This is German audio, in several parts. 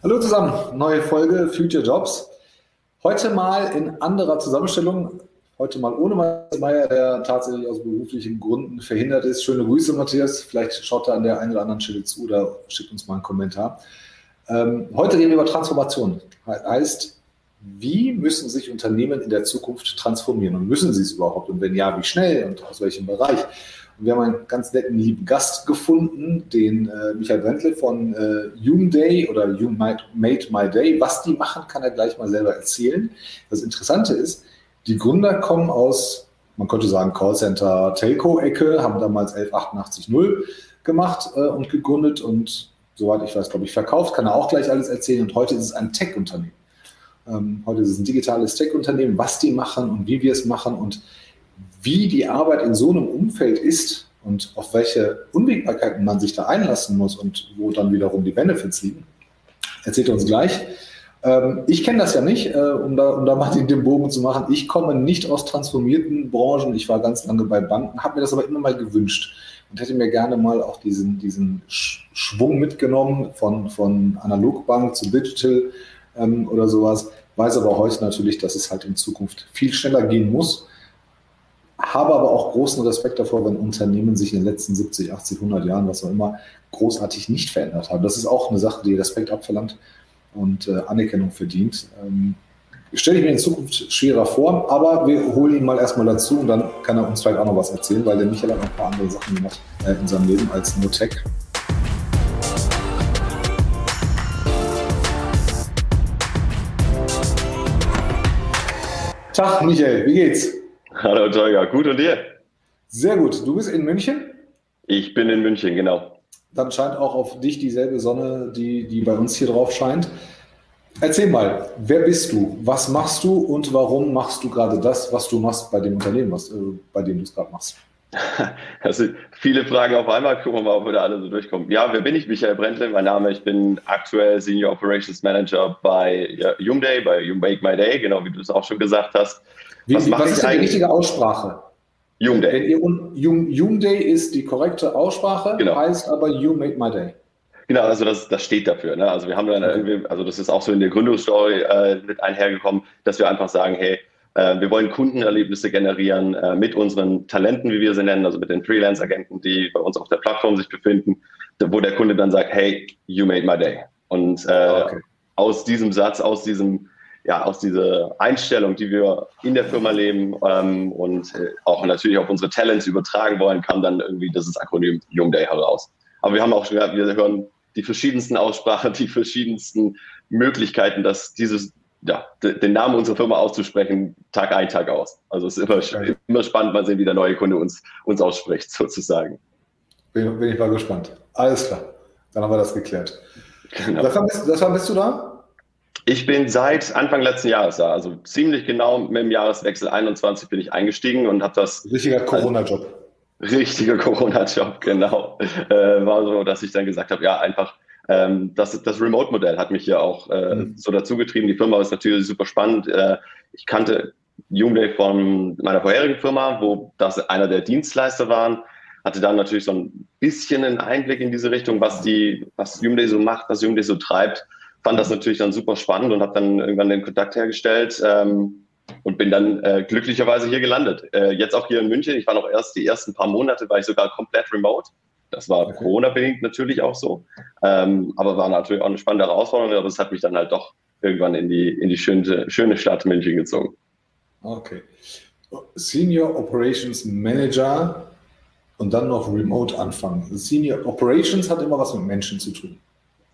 Hallo zusammen, neue Folge Future Jobs. Heute mal in anderer Zusammenstellung. Heute mal ohne Matthias Meyer, der tatsächlich aus beruflichen Gründen verhindert ist. Schöne Grüße, Matthias. Vielleicht schaut er an der einen oder anderen Stelle zu oder schickt uns mal einen Kommentar. Ähm, heute reden wir über Transformation. Heißt, wie müssen sich Unternehmen in der Zukunft transformieren und müssen sie es überhaupt? Und wenn ja, wie schnell und aus welchem Bereich? Wir haben einen ganz netten lieben Gast gefunden, den äh, Michael Brentle von äh, Hume Day oder You Made My Day. Was die machen, kann er gleich mal selber erzählen. Das Interessante ist, die Gründer kommen aus, man könnte sagen, Callcenter Telco-Ecke, haben damals 11880 gemacht äh, und gegründet und soweit ich weiß, glaube ich, verkauft, kann er auch gleich alles erzählen. Und heute ist es ein Tech-Unternehmen. Ähm, heute ist es ein digitales Tech-Unternehmen, was die machen und wie wir es machen und wie die Arbeit in so einem Umfeld ist und auf welche Unwägbarkeiten man sich da einlassen muss und wo dann wiederum die Benefits liegen, erzählt er uns gleich. Ähm, ich kenne das ja nicht, äh, um, da, um da mal den, Bogen zu machen. Ich komme nicht aus transformierten Branchen. Ich war ganz lange bei Banken, habe mir das aber immer mal gewünscht und hätte mir gerne mal auch diesen, diesen Schwung mitgenommen von, von Analogbank zu Digital ähm, oder sowas. Weiß aber heute natürlich, dass es halt in Zukunft viel schneller gehen muss habe aber auch großen Respekt davor, wenn Unternehmen sich in den letzten 70, 80, 100 Jahren, was auch immer, großartig nicht verändert haben. Das ist auch eine Sache, die Respekt abverlangt und äh, Anerkennung verdient. Ähm, stelle ich mir in Zukunft schwerer vor, aber wir holen ihn mal erstmal dazu und dann kann er uns vielleicht auch noch was erzählen, weil der Michael hat noch ein paar andere Sachen gemacht äh, in seinem Leben als nur Tech. Tag, Michael, wie geht's? Hallo Tolga, gut und dir? Sehr gut. Du bist in München? Ich bin in München, genau. Dann scheint auch auf dich dieselbe Sonne, die, die bei uns hier drauf scheint. Erzähl mal, wer bist du? Was machst du und warum machst du gerade das, was du machst bei dem Unternehmen, was, äh, bei dem du es gerade machst? Das sind viele Fragen auf einmal. Gucken wir mal, ob wir da alle so durchkommen. Ja, wer bin ich? Michael Brentle, mein Name. Ich bin aktuell Senior Operations Manager bei Day, bei You Make My Day, genau wie du es auch schon gesagt hast. Wie, was, was ist denn die richtige Aussprache? Jungday. Jungday ist die korrekte Aussprache, genau. heißt aber You Made My Day. Genau, also das, das steht dafür. Ne? Also wir haben dann irgendwie, also das ist auch so in der Gründungsstory äh, mit einhergekommen, dass wir einfach sagen, hey, äh, wir wollen Kundenerlebnisse generieren äh, mit unseren Talenten, wie wir sie nennen, also mit den Freelance-Agenten, die bei uns auf der Plattform sich befinden, wo der Kunde dann sagt, hey, you made my day. Und äh, okay. aus diesem Satz, aus diesem ja, aus dieser Einstellung, die wir in der Firma leben ähm, und äh, auch natürlich auf unsere Talents übertragen wollen, kam dann irgendwie dieses Akronym Young Day heraus. Aber wir haben auch schon gehört, wir hören die verschiedensten Aussprachen, die verschiedensten Möglichkeiten, dass dieses, ja, den Namen unserer Firma auszusprechen, Tag ein, Tag aus. Also es ist immer, immer spannend, mal sehen, wie der neue Kunde uns, uns ausspricht, sozusagen. Bin, bin ich mal gespannt. Alles klar. Dann haben wir das geklärt. Genau. Das, bist, das bist du da? Ich bin seit Anfang letzten Jahres da, also ziemlich genau mit dem Jahreswechsel 21 bin ich eingestiegen und habe das. Richtiger Corona-Job. Richtiger Corona-Job, genau. Äh, war so, dass ich dann gesagt habe, ja, einfach ähm, das, das Remote-Modell hat mich ja auch äh, mhm. so dazu getrieben. Die Firma ist natürlich super spannend. Äh, ich kannte Jungday von meiner vorherigen Firma, wo das einer der Dienstleister waren. Hatte dann natürlich so ein bisschen einen Einblick in diese Richtung, was die, was Jungday so macht, was Jungday so treibt fand das natürlich dann super spannend und habe dann irgendwann den Kontakt hergestellt ähm, und bin dann äh, glücklicherweise hier gelandet. Äh, jetzt auch hier in München. Ich war noch erst die ersten paar Monate, war ich sogar komplett remote. Das war okay. Corona-bedingt natürlich auch so. Ähm, aber war natürlich auch eine spannende Herausforderung, aber es hat mich dann halt doch irgendwann in die, in die schöne, schöne Stadt München gezogen. Okay. Senior Operations Manager und dann noch remote anfangen. Senior Operations hat immer was mit Menschen zu tun.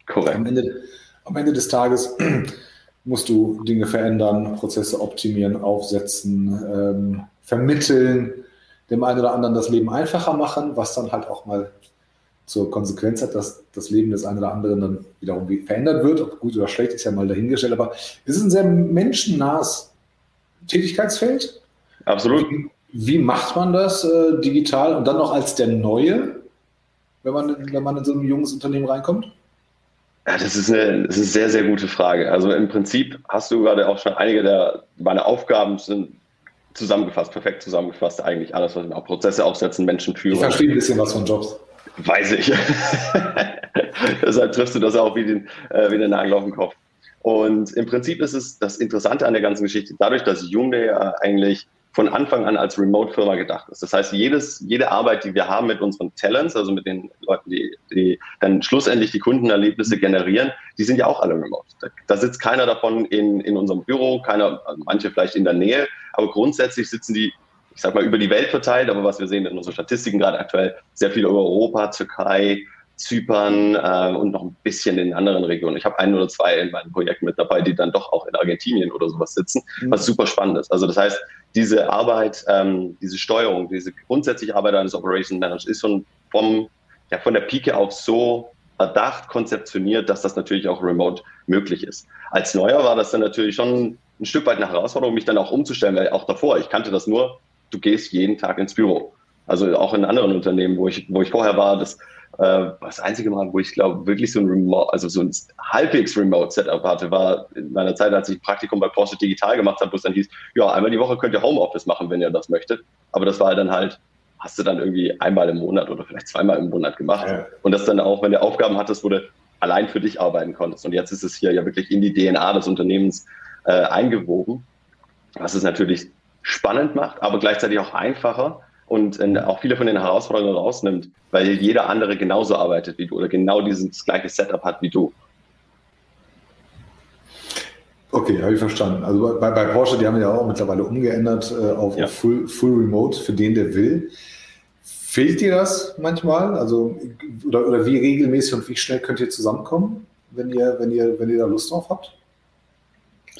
Korrekt. Am Ende, am Ende des Tages musst du Dinge verändern, Prozesse optimieren, aufsetzen, ähm, vermitteln, dem einen oder anderen das Leben einfacher machen, was dann halt auch mal zur Konsequenz hat, dass das Leben des einen oder anderen dann wiederum verändert wird. Ob gut oder schlecht ist ja mal dahingestellt, aber es ist ein sehr menschennahes Tätigkeitsfeld. Absolut. Wie, wie macht man das äh, digital und dann noch als der Neue, wenn man, wenn man in so ein junges Unternehmen reinkommt? Ja, das ist, eine, das ist eine sehr, sehr gute Frage. Also im Prinzip hast du gerade auch schon einige der, meine Aufgaben sind zusammengefasst, perfekt zusammengefasst eigentlich alles, was wir auch Prozesse aufsetzen, Menschen führen. Ich verstehe ein bisschen was von Jobs. Weiß ich. Deshalb triffst du das auch wie den, äh, wie den Nagel auf den Kopf. Und im Prinzip ist es das Interessante an der ganzen Geschichte, dadurch, dass Hyundai ja eigentlich von Anfang an als Remote-Firma gedacht ist. Das heißt, jedes, jede Arbeit, die wir haben mit unseren Talents, also mit den Leuten, die, die dann schlussendlich die Kundenerlebnisse generieren, die sind ja auch alle remote. Da, da sitzt keiner davon in, in unserem Büro, keiner, also manche vielleicht in der Nähe, aber grundsätzlich sitzen die, ich sag mal, über die Welt verteilt, aber was wir sehen in unseren Statistiken gerade aktuell, sehr viel über Europa, Türkei, Zypern äh, und noch ein bisschen in anderen Regionen. Ich habe ein oder zwei in meinem Projekt mit dabei, die dann doch auch in Argentinien oder sowas sitzen, mhm. was super spannend ist. Also das heißt, diese Arbeit, ähm, diese Steuerung, diese grundsätzliche Arbeit eines Operation Managers ist schon vom, ja, von der Pike auf so erdacht, konzeptioniert, dass das natürlich auch remote möglich ist. Als Neuer war das dann natürlich schon ein Stück weit eine Herausforderung, mich dann auch umzustellen, weil auch davor, ich kannte das nur, du gehst jeden Tag ins Büro. Also auch in anderen Unternehmen, wo ich, wo ich vorher war, das äh, das einzige Mal, wo ich glaube, wirklich so ein Remote, also so ein halbwegs Remote-Setup hatte, war in meiner Zeit, als ich ein Praktikum bei Porsche Digital gemacht habe, wo es dann hieß, ja, einmal die Woche könnt ihr Homeoffice machen, wenn ihr das möchtet. Aber das war dann halt, hast du dann irgendwie einmal im Monat oder vielleicht zweimal im Monat gemacht. Ja. Und das dann auch, wenn du Aufgaben hattest, wo du allein für dich arbeiten konntest. Und jetzt ist es hier ja wirklich in die DNA des Unternehmens äh, eingewoben, was es natürlich spannend macht, aber gleichzeitig auch einfacher, und äh, auch viele von den Herausforderungen rausnimmt, weil jeder andere genauso arbeitet wie du oder genau dieses gleiche Setup hat wie du. Okay, habe ich verstanden. Also bei, bei, Porsche, die haben ja auch mittlerweile umgeändert äh, auf, ja. Full, Full Remote für den, der will. Fehlt dir das manchmal? Also, oder, oder wie regelmäßig und wie schnell könnt ihr zusammenkommen, wenn ihr, wenn ihr, wenn ihr da Lust drauf habt?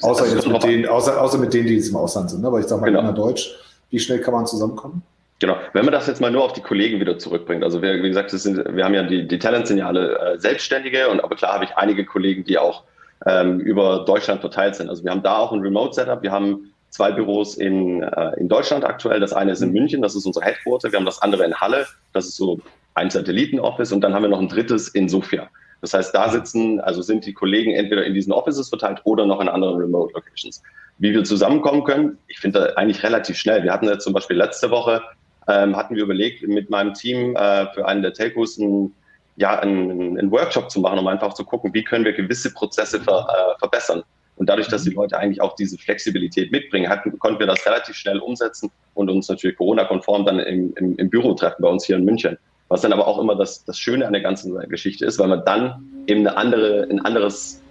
Außer, jetzt mit denen, außer, außer mit denen, die jetzt im Ausland sind, ne? weil ich sage mal, genau. in Deutsch, wie schnell kann man zusammenkommen? Genau. Wenn man das jetzt mal nur auf die Kollegen wieder zurückbringt, also wir, wie gesagt, sind, wir haben ja die, die Talents sind ja alle äh, Selbstständige und aber klar habe ich einige Kollegen, die auch ähm, über Deutschland verteilt sind. Also wir haben da auch ein Remote-Setup. Wir haben zwei Büros in, äh, in Deutschland aktuell. Das eine ist in mhm. München, das ist unser Headquarter. Wir haben das andere in Halle, das ist so ein Satelliten-Office und dann haben wir noch ein drittes in Sofia. Das heißt, da sitzen, also sind die Kollegen entweder in diesen Offices verteilt oder noch in anderen Remote Locations. Wie wir zusammenkommen können, ich finde eigentlich relativ schnell. Wir hatten jetzt zum Beispiel letzte Woche ähm, hatten wir überlegt, mit meinem Team äh, für einen der Telcos ein, ja, einen, einen, Workshop zu machen, um einfach zu gucken, wie können wir gewisse Prozesse ver, äh, verbessern. Und dadurch, dass die mhm. Leute eigentlich auch diese Flexibilität mitbringen, hatten, konnten wir das relativ schnell umsetzen und uns natürlich Corona-konform dann im, im, im Büro treffen bei uns hier in München. Was dann aber auch immer das, das Schöne an der ganzen Geschichte ist, weil man dann eben eine andere, ein anderes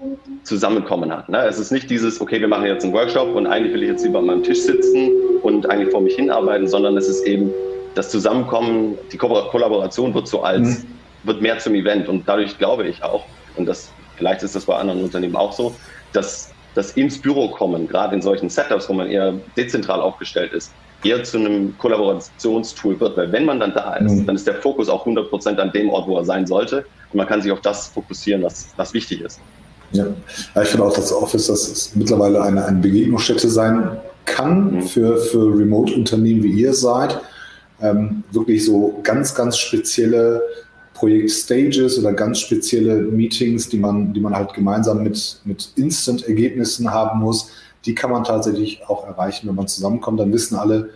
Zusammenkommen hat. Ne? Es ist nicht dieses, okay, wir machen jetzt einen Workshop und eigentlich will ich jetzt lieber an meinem Tisch sitzen und eigentlich vor mich hinarbeiten, sondern es ist eben das Zusammenkommen, die Ko Kollaboration wird so als, mhm. wird mehr zum Event und dadurch glaube ich auch, und das, vielleicht ist das bei anderen Unternehmen auch so, dass das ins Büro kommen, gerade in solchen Setups, wo man eher dezentral aufgestellt ist, eher zu einem Kollaborationstool wird. Weil wenn man dann da ist, mhm. dann ist der Fokus auch 100% an dem Ort, wo er sein sollte. Und man kann sich auf das fokussieren, was, was wichtig ist. Ja. ja, ich finde auch, dass Office dass es mittlerweile eine, eine Begegnungsstätte sein kann für, für Remote-Unternehmen, wie ihr seid. Ähm, wirklich so ganz, ganz spezielle Projektstages oder ganz spezielle Meetings, die man, die man halt gemeinsam mit, mit Instant-Ergebnissen haben muss die kann man tatsächlich auch erreichen, wenn man zusammenkommt. Dann wissen alle,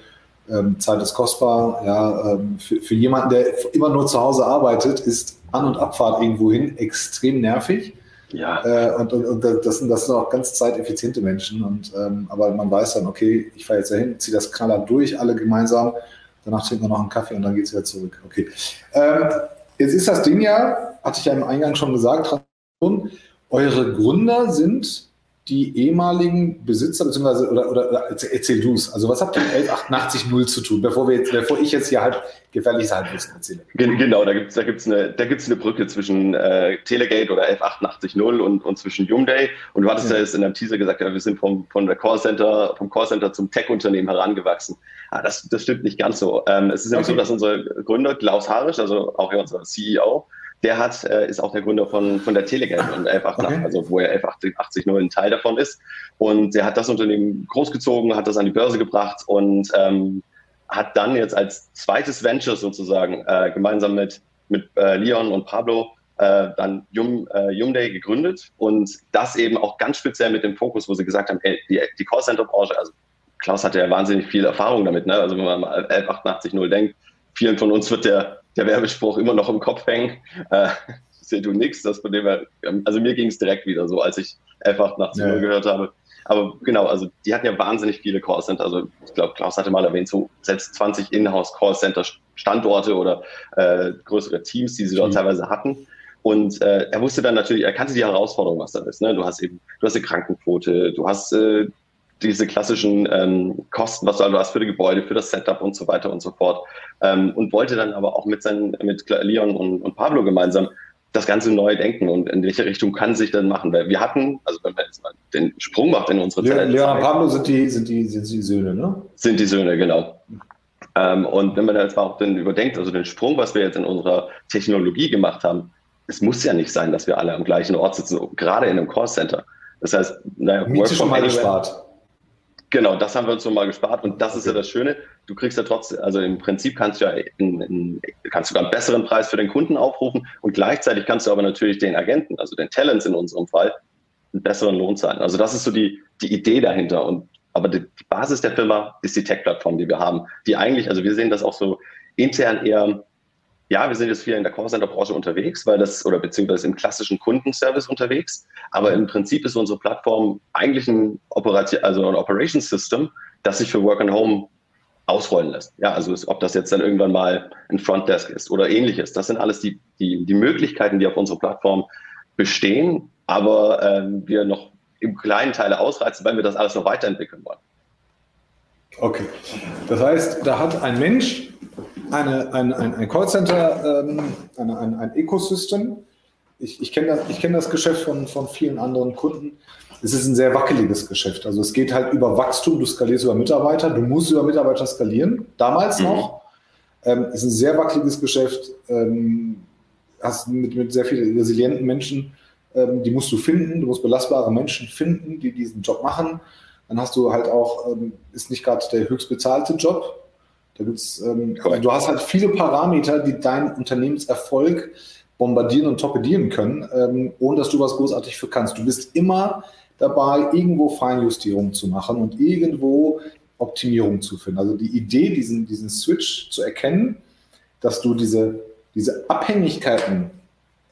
ähm, Zeit ist kostbar. Ja, ähm, für, für jemanden, der immer nur zu Hause arbeitet, ist An- und Abfahrt irgendwo hin extrem nervig. Ja. Äh, und, und, und das, sind, das sind auch ganz zeiteffiziente Menschen. Und, ähm, aber man weiß dann, okay, ich fahre jetzt dahin, ziehe das Knaller durch, alle gemeinsam. Danach trinken wir noch einen Kaffee und dann geht es wieder zurück. Okay. Ähm, jetzt ist das Ding ja, hatte ich ja im Eingang schon gesagt, eure Gründer sind die ehemaligen Besitzer, beziehungsweise, oder, oder, oder erzähl du es. Also was habt ihr mit 11880 zu tun, bevor, wir jetzt, bevor ich jetzt hier halt gefährliches Halbwissen erzähle? Genau, da gibt es da gibt's eine, da gibt's eine Brücke zwischen äh, Telegate oder F880 und, und zwischen Hyundai. Und du hattest ja, ja jetzt in deinem Teaser gesagt, ja, wir sind vom, von der Callcenter, vom Callcenter zum Tech-Unternehmen herangewachsen. Ah, das, das stimmt nicht ganz so. Ähm, es ist nämlich okay. so, dass unser Gründer Klaus Harisch, also auch unser CEO, der hat, äh, ist auch der Gründer von, von der Telegate und 118, okay. also wo er 1180 nur ein Teil davon ist. Und der hat das Unternehmen großgezogen, hat das an die Börse gebracht und ähm, hat dann jetzt als zweites Venture sozusagen äh, gemeinsam mit, mit äh, Leon und Pablo äh, dann Yum, äh, Yumday gegründet und das eben auch ganz speziell mit dem Fokus, wo sie gesagt haben, ey, die, die Callcenter-Branche, also Klaus hatte ja wahnsinnig viel Erfahrung damit, ne? also wenn man mal 1188.0 denkt, vielen von uns wird der der Werbespruch immer noch im Kopf hängen. Äh, sehe du nichts, das von dem her, also mir ging es direkt wieder so, als ich einfach nach Zimmer ja. gehört habe. Aber genau, also die hatten ja wahnsinnig viele Callcenter. Also ich glaube, Klaus hatte mal erwähnt, so selbst 20 Inhouse Callcenter Standorte oder äh, größere Teams, die sie dort mhm. teilweise hatten. Und äh, er wusste dann natürlich, er kannte die Herausforderung, was da ist. Ne? Du hast eben, du hast eine Krankenquote, du hast äh, diese klassischen ähm, Kosten, was du hast für die Gebäude, für das Setup und so weiter und so fort. Ähm, und wollte dann aber auch mit seinen, mit Leon und, und Pablo gemeinsam das Ganze neu denken und in welche Richtung kann sich das machen? Weil wir hatten, also wenn man jetzt mal den Sprung macht in unsere Zeit. Leon und Pablo sind die, sind, die, sind die Söhne, ne? Sind die Söhne, genau. Ähm, und wenn man jetzt mal auch dann überdenkt, also den Sprung, was wir jetzt in unserer Technologie gemacht haben, es muss ja nicht sein, dass wir alle am gleichen Ort sitzen, gerade in einem Callcenter. Das heißt, naja, Miete schon mal gespart. Genau, das haben wir uns schon mal gespart und das ist ja das Schöne. Du kriegst ja trotzdem, also im Prinzip kannst du ja in, in, kannst du sogar einen besseren Preis für den Kunden aufrufen und gleichzeitig kannst du aber natürlich den Agenten, also den Talents in unserem Fall, einen besseren Lohn zahlen. Also das ist so die, die Idee dahinter und aber die, die Basis der Firma ist die Tech-Plattform, die wir haben, die eigentlich, also wir sehen das auch so intern eher ja, wir sind jetzt viel in der Callcenter-Branche unterwegs, weil das, oder beziehungsweise im klassischen Kundenservice unterwegs. Aber im Prinzip ist unsere Plattform eigentlich ein, Operati also ein Operations System, das sich für Work and Home ausrollen lässt. Ja, also ob das jetzt dann irgendwann mal ein Frontdesk ist oder ähnliches. Das sind alles die, die, die Möglichkeiten, die auf unserer Plattform bestehen, aber ähm, wir noch im kleinen Teile ausreizen, weil wir das alles noch weiterentwickeln wollen. Okay. Das heißt, da hat ein Mensch eine, ein, ein, ein Callcenter, ähm, eine, ein, ein Ecosystem. Ich, ich kenne das, kenn das Geschäft von, von vielen anderen Kunden. Es ist ein sehr wackeliges Geschäft. Also es geht halt über Wachstum, du skalierst über Mitarbeiter, du musst über Mitarbeiter skalieren, damals mhm. noch. Ähm, es ist ein sehr wackeliges Geschäft. Ähm, hast mit, mit sehr vielen resilienten Menschen, ähm, die musst du finden. Du musst belastbare Menschen finden, die diesen Job machen. Dann hast du halt auch, ähm, ist nicht gerade der höchst bezahlte Job. Da gibt's, ähm, also du hast halt viele Parameter, die deinen Unternehmenserfolg bombardieren und torpedieren können, ähm, ohne dass du was großartig für kannst. Du bist immer dabei, irgendwo Feinjustierung zu machen und irgendwo Optimierung zu finden. Also die Idee, diesen, diesen Switch zu erkennen, dass du diese, diese Abhängigkeiten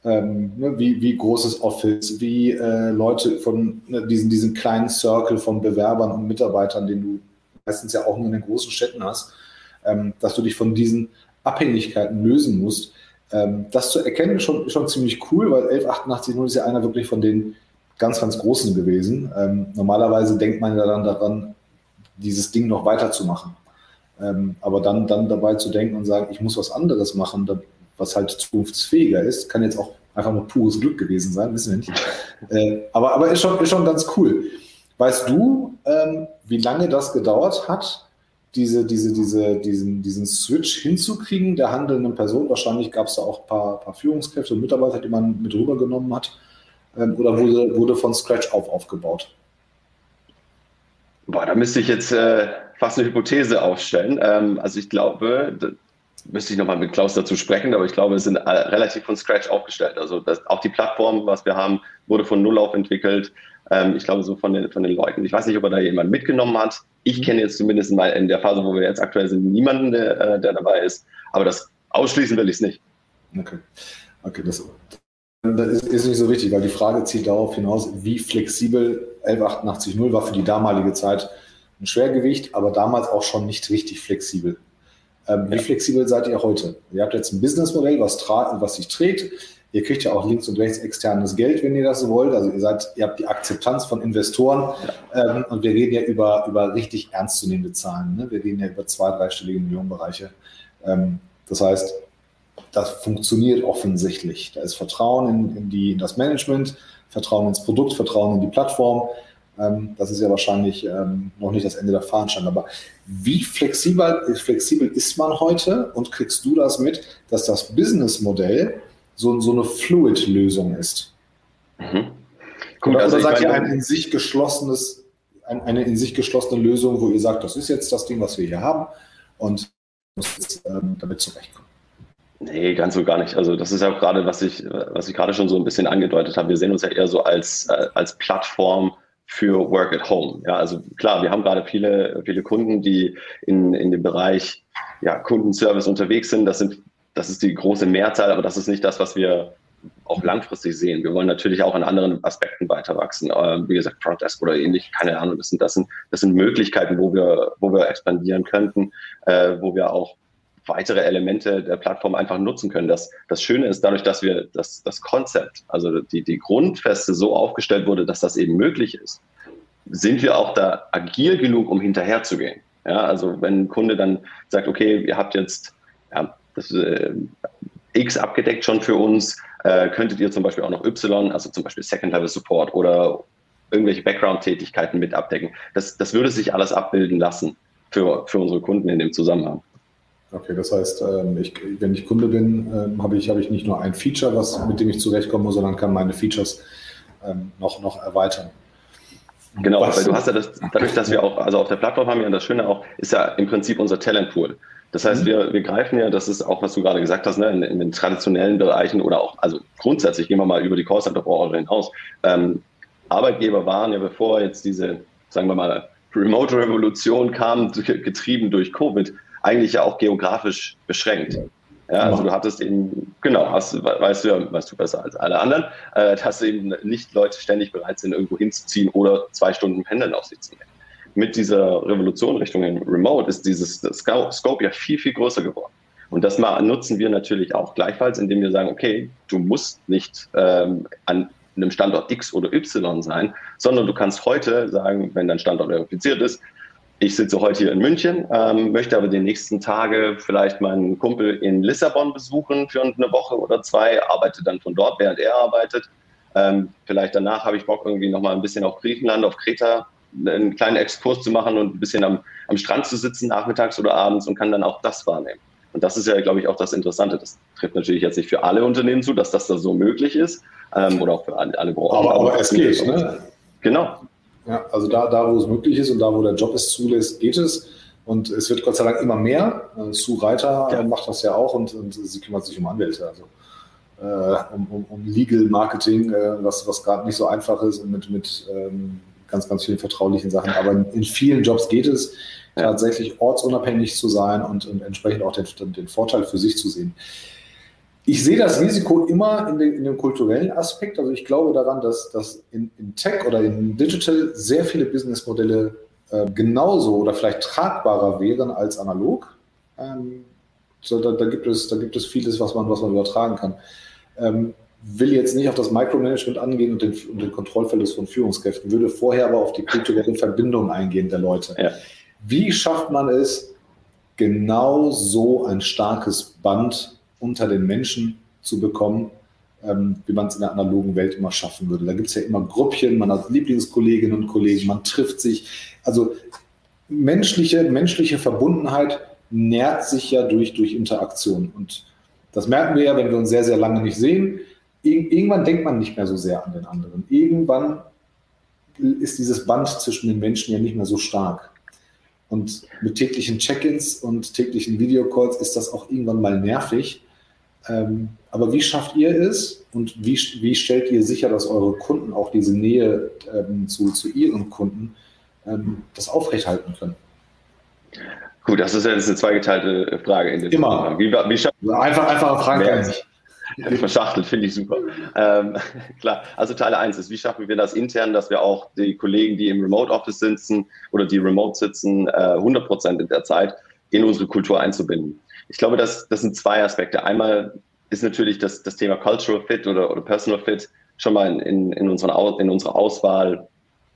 ähm, ne, wie, wie großes Office, wie äh, Leute von ne, diesen, diesen kleinen Circle von Bewerbern und Mitarbeitern, den du meistens ja auch nur in den großen Städten hast, ähm, dass du dich von diesen Abhängigkeiten lösen musst. Ähm, das zu erkennen ist schon, schon ziemlich cool, weil 1188 ist ja einer wirklich von den ganz, ganz Großen gewesen. Ähm, normalerweise denkt man ja dann daran, dieses Ding noch weiterzumachen. Ähm, aber dann, dann dabei zu denken und sagen, ich muss was anderes machen, was halt zukunftsfähiger ist, kann jetzt auch einfach nur pures Glück gewesen sein, wissen wir nicht. Äh, aber, aber ist schon, ist schon ganz cool. Weißt du, ähm, wie lange das gedauert hat, diese, diese, diese, diesen, diesen Switch hinzukriegen der handelnden Person? Wahrscheinlich gab es da auch ein paar, paar Führungskräfte und Mitarbeiter, die man mit rübergenommen hat. Ähm, oder wurde, wurde von Scratch auf aufgebaut? Boah, da müsste ich jetzt äh, fast eine Hypothese aufstellen. Ähm, also ich glaube, müsste ich nochmal mit Klaus dazu sprechen, aber ich glaube, es sind relativ von Scratch aufgestellt. Also das, auch die Plattform, was wir haben, wurde von Null auf entwickelt. Ähm, ich glaube, so von den, von den Leuten. Ich weiß nicht, ob er da jemand mitgenommen hat. Ich kenne jetzt zumindest mal in der Phase, wo wir jetzt aktuell sind, niemanden, der, äh, der dabei ist. Aber das ausschließen will ich es nicht. Okay. Okay, das, das ist, ist, nicht so wichtig, weil die Frage zielt darauf hinaus, wie flexibel 11880 war für die damalige Zeit ein Schwergewicht, aber damals auch schon nicht richtig flexibel. Ähm, wie flexibel seid ihr heute? Ihr habt jetzt ein Businessmodell, was, was sich trägt. Ihr kriegt ja auch links und rechts externes Geld, wenn ihr das so wollt. Also ihr seid, ihr habt die Akzeptanz von Investoren ähm, und wir reden ja über, über richtig ernstzunehmende Zahlen. Ne? Wir reden ja über zwei, dreistellige Millionenbereiche. Ähm, das heißt, das funktioniert offensichtlich. Da ist Vertrauen in, in, die, in das Management, Vertrauen ins Produkt, Vertrauen in die Plattform. Ähm, das ist ja wahrscheinlich ähm, noch nicht das Ende der Fahnenstange. Aber wie flexibel, flexibel ist man heute und kriegst du das mit, dass das Businessmodell so, so eine Fluid-Lösung ist? Mhm. Gut, oder, also oder seid ihr ein in sich geschlossenes, ein, eine in sich geschlossene Lösung, wo ihr sagt, das ist jetzt das Ding, was wir hier haben und muss jetzt ähm, damit zurechtkommen? Nee, ganz so gar nicht. Also das ist ja auch gerade, was ich, was ich gerade schon so ein bisschen angedeutet habe. Wir sehen uns ja eher so als, äh, als Plattform für Work at Home. Ja, also klar, wir haben gerade viele, viele Kunden, die in, in dem Bereich ja, Kundenservice unterwegs sind. Das sind das ist die große Mehrzahl, aber das ist nicht das, was wir auch langfristig sehen. Wir wollen natürlich auch in anderen Aspekten weiter wachsen. Äh, wie gesagt, Front Desk oder ähnlich, keine Ahnung. Das sind, das sind, das sind Möglichkeiten, wo wir, wo wir expandieren könnten, äh, wo wir auch weitere Elemente der Plattform einfach nutzen können. Das, das Schöne ist dadurch, dass wir das, das Konzept, also die, die Grundfeste so aufgestellt wurde, dass das eben möglich ist, sind wir auch da agil genug, um hinterherzugehen. Ja, also wenn ein Kunde dann sagt, okay, ihr habt jetzt ja, das, äh, X abgedeckt schon für uns, äh, könntet ihr zum Beispiel auch noch Y, also zum Beispiel Second Level Support oder irgendwelche Background-Tätigkeiten mit abdecken. Das, das würde sich alles abbilden lassen für, für unsere Kunden in dem Zusammenhang. Okay, das heißt, ähm, ich, wenn ich Kunde bin, ähm, habe ich, habe ich nicht nur ein Feature, was, mit dem ich zurechtkomme, sondern kann meine Features ähm, noch, noch erweitern. Genau, was? weil du hast ja das, dadurch, dass wir auch, also auf der Plattform haben wir das Schöne auch, ist ja im Prinzip unser Talentpool. Das heißt, mhm. wir, wir greifen ja, das ist auch, was du gerade gesagt hast, ne, in, in den traditionellen Bereichen oder auch, also grundsätzlich gehen wir mal über die Callcenter-Branche hinaus. Ähm, Arbeitgeber waren ja, bevor jetzt diese, sagen wir mal, Remote-Revolution kam, getrieben durch Covid, eigentlich ja auch geografisch beschränkt. Ja, also du hattest eben, genau, hast, weißt du ja, weißt du besser als alle anderen, äh, dass eben nicht Leute ständig bereit sind, irgendwo hinzuziehen oder zwei Stunden Pendeln auf sich zu nehmen mit dieser Revolution Richtung Remote ist dieses Scope ja viel, viel größer geworden. Und das nutzen wir natürlich auch gleichfalls, indem wir sagen, okay, du musst nicht ähm, an einem Standort X oder Y sein, sondern du kannst heute sagen, wenn dein Standort verifiziert ist, ich sitze heute hier in München, ähm, möchte aber die nächsten Tage vielleicht meinen Kumpel in Lissabon besuchen für eine Woche oder zwei, arbeite dann von dort, während er arbeitet. Ähm, vielleicht danach habe ich Bock, irgendwie nochmal ein bisschen auf Griechenland, auf Kreta einen kleinen Exkurs zu machen und ein bisschen am, am Strand zu sitzen, nachmittags oder abends und kann dann auch das wahrnehmen. Und das ist ja, glaube ich, auch das Interessante. Das trifft natürlich jetzt nicht für alle Unternehmen zu, dass das da so möglich ist ähm, oder auch für alle, alle Branchen. Aber, aber, aber es geht, ne? Genau. Ja, also da, da, wo es möglich ist und da, wo der Job es zulässt, geht es. Und es wird Gott sei Dank immer mehr. Äh, Sue Reiter ja. macht das ja auch und, und, sie kümmert sich um Anwälte, also äh, um, um, um, Legal Marketing, äh, was, was gerade nicht so einfach ist und mit, mit ähm, ganz, ganz vielen vertraulichen Sachen. Aber in vielen Jobs geht es tatsächlich ortsunabhängig zu sein und, und entsprechend auch den, den, Vorteil für sich zu sehen. Ich sehe das Risiko immer in, den, in dem kulturellen Aspekt. Also ich glaube daran, dass, dass in, in Tech oder in Digital sehr viele Businessmodelle äh, genauso oder vielleicht tragbarer wären als analog. Ähm, so, da, da, gibt es, da gibt es vieles, was man, was man übertragen kann. Ähm, will jetzt nicht auf das Micromanagement angehen und den, und den Kontrollverlust von Führungskräften, würde vorher aber auf die kulturelle Verbindung eingehen der Leute. Ja. Wie schafft man es, genau so ein starkes Band unter den Menschen zu bekommen, ähm, wie man es in der analogen Welt immer schaffen würde? Da gibt es ja immer Gruppchen, man hat Lieblingskolleginnen und Kollegen, man trifft sich. Also menschliche, menschliche Verbundenheit nährt sich ja durch, durch Interaktion. Und das merken wir ja, wenn wir uns sehr, sehr lange nicht sehen irgendwann denkt man nicht mehr so sehr an den anderen. Irgendwann ist dieses Band zwischen den Menschen ja nicht mehr so stark. Und mit täglichen Check-ins und täglichen Videocalls ist das auch irgendwann mal nervig. Ähm, aber wie schafft ihr es und wie, wie stellt ihr sicher, dass eure Kunden auch diese Nähe ähm, zu, zu ihren Kunden ähm, das aufrechthalten können? Gut, das ist jetzt eine zweigeteilte Frage. In Immer. Wie, wie einfach, einfach Fragen kann ich nicht. Verschachtelt, finde ich super. Ähm, klar, also Teil 1 ist, wie schaffen wir das intern, dass wir auch die Kollegen, die im Remote Office sitzen oder die remote sitzen, äh, 100 Prozent in der Zeit in unsere Kultur einzubinden. Ich glaube, das, das sind zwei Aspekte. Einmal ist natürlich das, das Thema Cultural Fit oder, oder Personal Fit schon mal in, in, unseren, in unserer Auswahl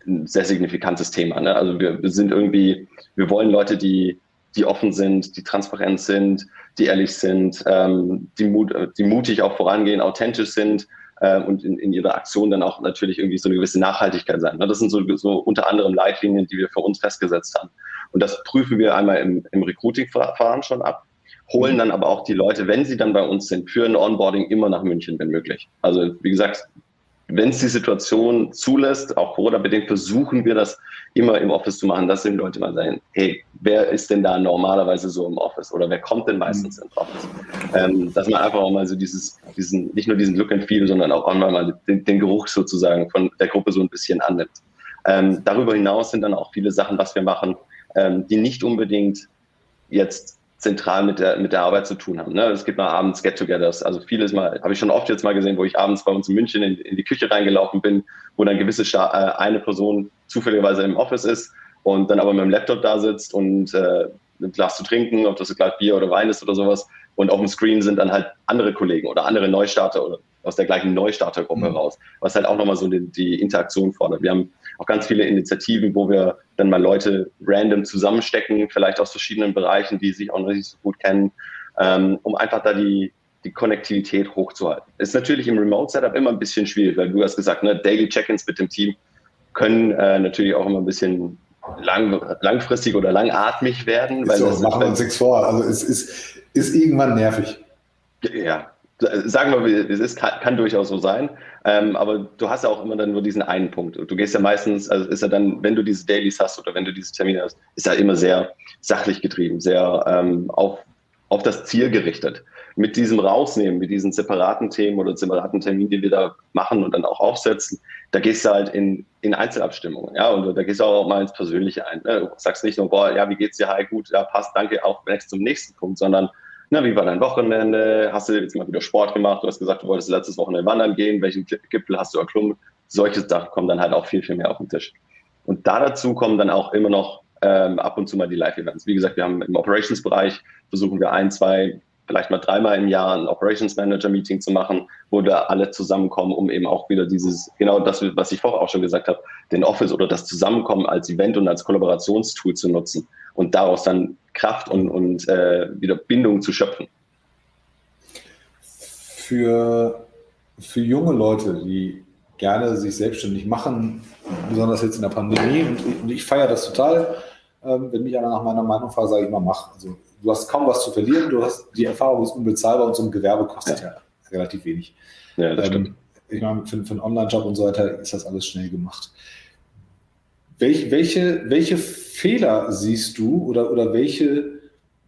ein sehr signifikantes Thema. Ne? Also wir, wir sind irgendwie, wir wollen Leute, die die offen sind, die transparent sind, die ehrlich sind, ähm, die, mut, die mutig auch vorangehen, authentisch sind äh, und in, in ihrer Aktion dann auch natürlich irgendwie so eine gewisse Nachhaltigkeit sein. Ne? Das sind so, so unter anderem Leitlinien, die wir für uns festgesetzt haben. Und das prüfen wir einmal im, im Recruiting-Verfahren schon ab, holen dann aber auch die Leute, wenn sie dann bei uns sind, für ein Onboarding immer nach München, wenn möglich. Also wie gesagt, wenn es die Situation zulässt, auch Corona-bedingt, versuchen wir das immer im Office zu machen, dass die Leute mal sagen, hey, wer ist denn da normalerweise so im Office oder wer kommt denn meistens ins Office? Ähm, dass man einfach auch mal so dieses, diesen, nicht nur diesen Look and Feel, sondern auch einmal mal den, den Geruch sozusagen von der Gruppe so ein bisschen annimmt. Ähm, darüber hinaus sind dann auch viele Sachen, was wir machen, ähm, die nicht unbedingt jetzt zentral mit der, mit der Arbeit zu tun haben. Ne? Es gibt mal abends Get-togethers. Also vieles mal, habe ich schon oft jetzt mal gesehen, wo ich abends bei uns in München in, in die Küche reingelaufen bin, wo dann gewisse Sta äh, eine Person zufälligerweise im Office ist und dann aber mit dem Laptop da sitzt und äh, ein Glas zu trinken, ob das ein Glas Bier oder Wein ist oder sowas. Und auf dem Screen sind dann halt andere Kollegen oder andere Neustarter oder aus der gleichen Neustartergruppe mhm. raus, was halt auch nochmal so die, die, Interaktion fordert. Wir haben auch ganz viele Initiativen, wo wir dann mal Leute random zusammenstecken, vielleicht aus verschiedenen Bereichen, die sich auch noch nicht so gut kennen, ähm, um einfach da die, die Konnektivität hochzuhalten. Ist natürlich im Remote-Setup immer ein bisschen schwierig, weil du hast gesagt, ne, Daily Check-ins mit dem Team können äh, natürlich auch immer ein bisschen lang, langfristig oder langatmig werden. Weil so, das machen wir uns nichts vor. Also es ist, ist irgendwann nervig. Ja, sagen wir, wie es ist, kann, kann durchaus so sein. Ähm, aber du hast ja auch immer dann nur diesen einen Punkt. Du gehst ja meistens, also ist ja dann, wenn du diese Dailies hast oder wenn du diese Termine hast, ist ja immer sehr sachlich getrieben, sehr ähm, auf, auf das Ziel gerichtet. Mit diesem Rausnehmen, mit diesen separaten Themen oder separaten Terminen, die wir da machen und dann auch aufsetzen, da gehst du halt in, in Einzelabstimmungen, ja, und da gehst du auch mal ins Persönliche ein. Ne? Du sagst nicht nur, boah, ja, wie geht's dir, hi, gut, ja, passt, danke, auch next zum nächsten Punkt, sondern na, wie war dein Wochenende? Hast du jetzt mal wieder Sport gemacht? Du hast gesagt, du wolltest letztes Wochenende wandern gehen. Welchen Gipfel hast du erklommen? Solche Sachen kommen dann halt auch viel, viel mehr auf den Tisch. Und da dazu kommen dann auch immer noch ähm, ab und zu mal die Live-Events. Wie gesagt, wir haben im Operations-Bereich versuchen wir ein, zwei, vielleicht mal dreimal im Jahr ein Operations Manager Meeting zu machen, wo da alle zusammenkommen, um eben auch wieder dieses, genau das, was ich vorher auch schon gesagt habe, den Office oder das Zusammenkommen als Event und als Kollaborationstool zu nutzen und daraus dann Kraft und, und äh, wieder Bindung zu schöpfen. Für, für junge Leute, die gerne sich selbstständig machen, besonders jetzt in der Pandemie, und, und ich feiere das total, ähm, wenn mich einer nach meiner Meinung fragt, sage ich mal, mach. Also du hast kaum was zu verlieren, du hast die Erfahrung ist unbezahlbar und so ein Gewerbe kostet ja, ja relativ wenig. Ja, das ähm, stimmt. Ich meine, für, für einen Online-Job und so weiter ist das alles schnell gemacht. Welch, welche, welche Fehler siehst du oder, oder welche,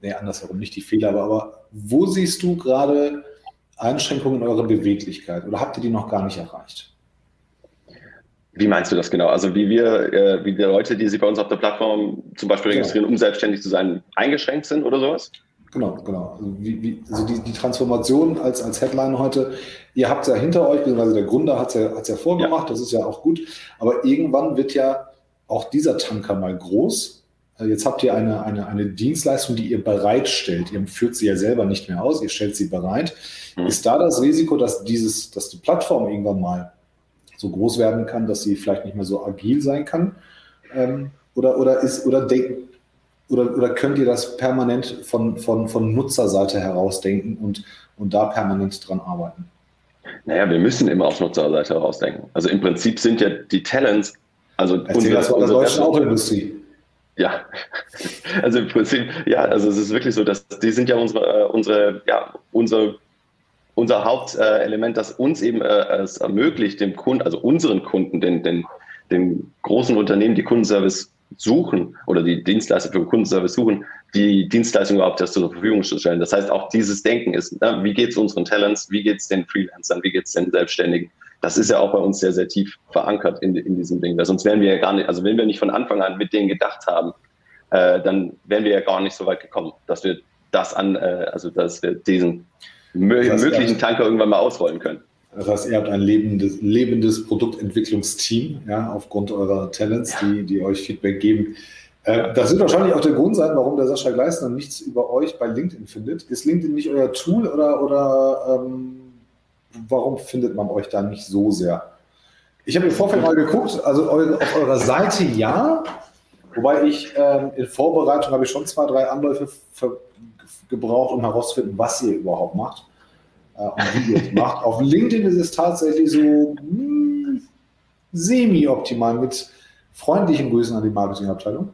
nee, andersherum, nicht die Fehler, aber, aber wo siehst du gerade Einschränkungen in eurer Beweglichkeit oder habt ihr die noch gar nicht erreicht? Wie meinst du das genau? Also wie wir, äh, wie die Leute, die sich bei uns auf der Plattform zum Beispiel genau. registrieren, um selbstständig zu sein, eingeschränkt sind oder sowas? Genau, genau. Also, wie, wie, also die, die, Transformation als, als Headline heute, ihr habt es ja hinter euch, beziehungsweise der Gründer hat es ja, ja vorgemacht, ja. das ist ja auch gut, aber irgendwann wird ja auch dieser Tanker mal groß. Äh, jetzt habt ihr eine, eine, eine Dienstleistung, die ihr bereitstellt. Ihr führt sie ja selber nicht mehr aus, ihr stellt sie bereit. Mhm. Ist da das Risiko, dass, dieses, dass die Plattform irgendwann mal so groß werden kann, dass sie vielleicht nicht mehr so agil sein kann? Ähm, oder, oder, ist, oder, denken, oder, oder könnt ihr das permanent von, von, von Nutzerseite heraus denken und, und da permanent dran arbeiten? Naja, wir müssen immer auf Nutzerseite herausdenken. Also im Prinzip sind ja die Talents also Erzähl unsere, das unsere deutsche Autoindustrie. Ja, also im Prinzip, ja, also es ist wirklich so, dass die sind ja unsere, äh, unsere, ja, unser, unser Hauptelement, das uns eben äh, es ermöglicht, dem Kunden, also unseren Kunden, den, den, den großen Unternehmen, die Kundenservice suchen oder die Dienstleister für Kundenservice suchen, die Dienstleistung überhaupt erst zur Verfügung zu stellen. Das heißt, auch dieses Denken ist, na, wie geht es unseren Talents, wie geht es den Freelancern, wie geht es den Selbstständigen, das ist ja auch bei uns sehr, sehr tief verankert in, in diesem Ding. Weil sonst wären wir ja gar nicht, also wenn wir nicht von Anfang an mit denen gedacht haben, äh, dann wären wir ja gar nicht so weit gekommen, dass wir das an, äh, also dass wir diesen möglichen Tanker irgendwann mal ausrollen können. Das heißt, ihr habt ein lebendes, lebendes Produktentwicklungsteam, ja, aufgrund eurer Talents, die, die euch Feedback geben. Äh, das wird wahrscheinlich auch der Grund sein, warum der Sascha Gleisner nichts über euch bei LinkedIn findet. Ist LinkedIn nicht euer Tool oder, oder ähm, warum findet man euch da nicht so sehr? Ich habe im Vorfeld mal geguckt, also auf eurer Seite ja, wobei ich ähm, in Vorbereitung habe ich schon zwei, drei Anläufe gebraucht, um herauszufinden, was ihr überhaupt macht äh, und wie ihr es macht. Auf LinkedIn ist es tatsächlich so hm, semi-optimal mit freundlichen Grüßen an die Marketingabteilung.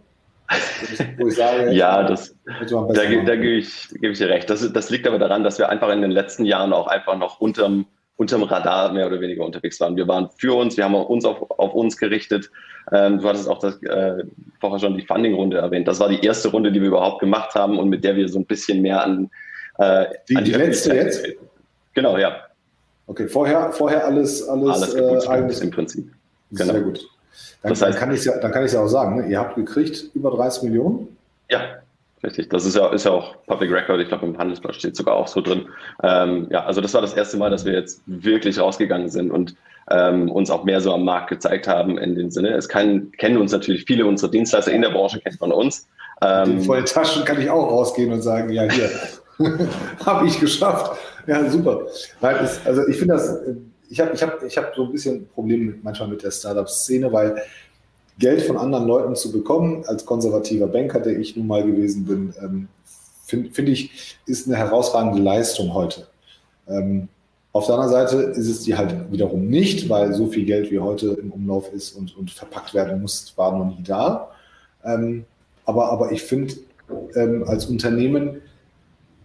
Wo ich sage, ja, das, da, da gebe ich, geb ich dir recht. Das, das liegt aber daran, dass wir einfach in den letzten Jahren auch einfach noch unterm, unterm Radar mehr oder weniger unterwegs waren. Wir waren für uns, wir haben uns auf, auf uns gerichtet. Ähm, du hattest auch das, äh, vorher schon die Funding-Runde erwähnt. Das war die erste Runde, die wir überhaupt gemacht haben und mit der wir so ein bisschen mehr an, äh, die, an die, die letzte jetzt? Genau, ja. Okay, vorher, vorher alles, alles, alles äh, eigentlich im Prinzip. Genau. Sehr gut. Dann, das heißt, dann kann ich es ja, ja auch sagen, ne? ihr habt gekriegt über 30 Millionen. Ja. Richtig, das ist ja, ist ja auch Public Record, ich glaube im Handelsblatt steht sogar auch so drin. Ähm, ja, also das war das erste Mal, dass wir jetzt wirklich rausgegangen sind und ähm, uns auch mehr so am Markt gezeigt haben in dem Sinne. Es kann, kennen uns natürlich viele unserer Dienstleister in der Branche, kennt man uns. Ähm, in vollen Taschen kann ich auch rausgehen und sagen, ja hier, habe ich geschafft. Ja, super. Es, also ich finde das, ich habe ich hab, ich hab so ein bisschen Probleme manchmal mit der Startup-Szene, weil Geld von anderen Leuten zu bekommen, als konservativer Banker, der ich nun mal gewesen bin, ähm, finde find ich, ist eine herausragende Leistung heute. Ähm, auf der anderen Seite ist es die halt wiederum nicht, weil so viel Geld wie heute im Umlauf ist und, und verpackt werden muss, war noch nie da. Ähm, aber, aber ich finde, ähm, als Unternehmen